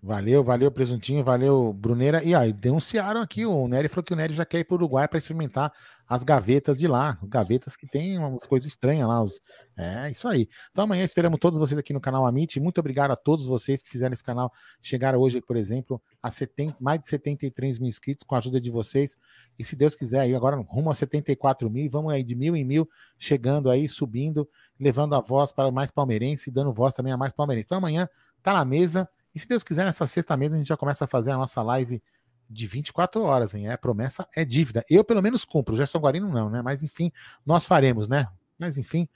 Valeu, valeu, Presuntinho, valeu, Bruneira. E aí, denunciaram aqui, o Nery falou que o Nery já quer ir para o Uruguai para experimentar as gavetas de lá, gavetas que tem umas coisas estranhas lá. Os... É, isso aí. Então amanhã esperamos todos vocês aqui no canal Amit. Muito obrigado a todos vocês que fizeram esse canal chegar hoje, por exemplo, a 70, mais de 73 mil inscritos com a ajuda de vocês. E se Deus quiser, aí agora rumo a 74 mil, vamos aí de mil em mil, chegando aí, subindo, levando a voz para mais palmeirense e dando voz também a mais palmeirense. Então amanhã tá na mesa. E se Deus quiser, nessa sexta mesa a gente já começa a fazer a nossa live de 24 horas, hein? É promessa, é dívida. Eu pelo menos cumpro, o Gerson Guarino não, né? Mas enfim, nós faremos, né? Mas enfim,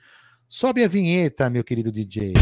sobe a vinheta, meu querido DJ.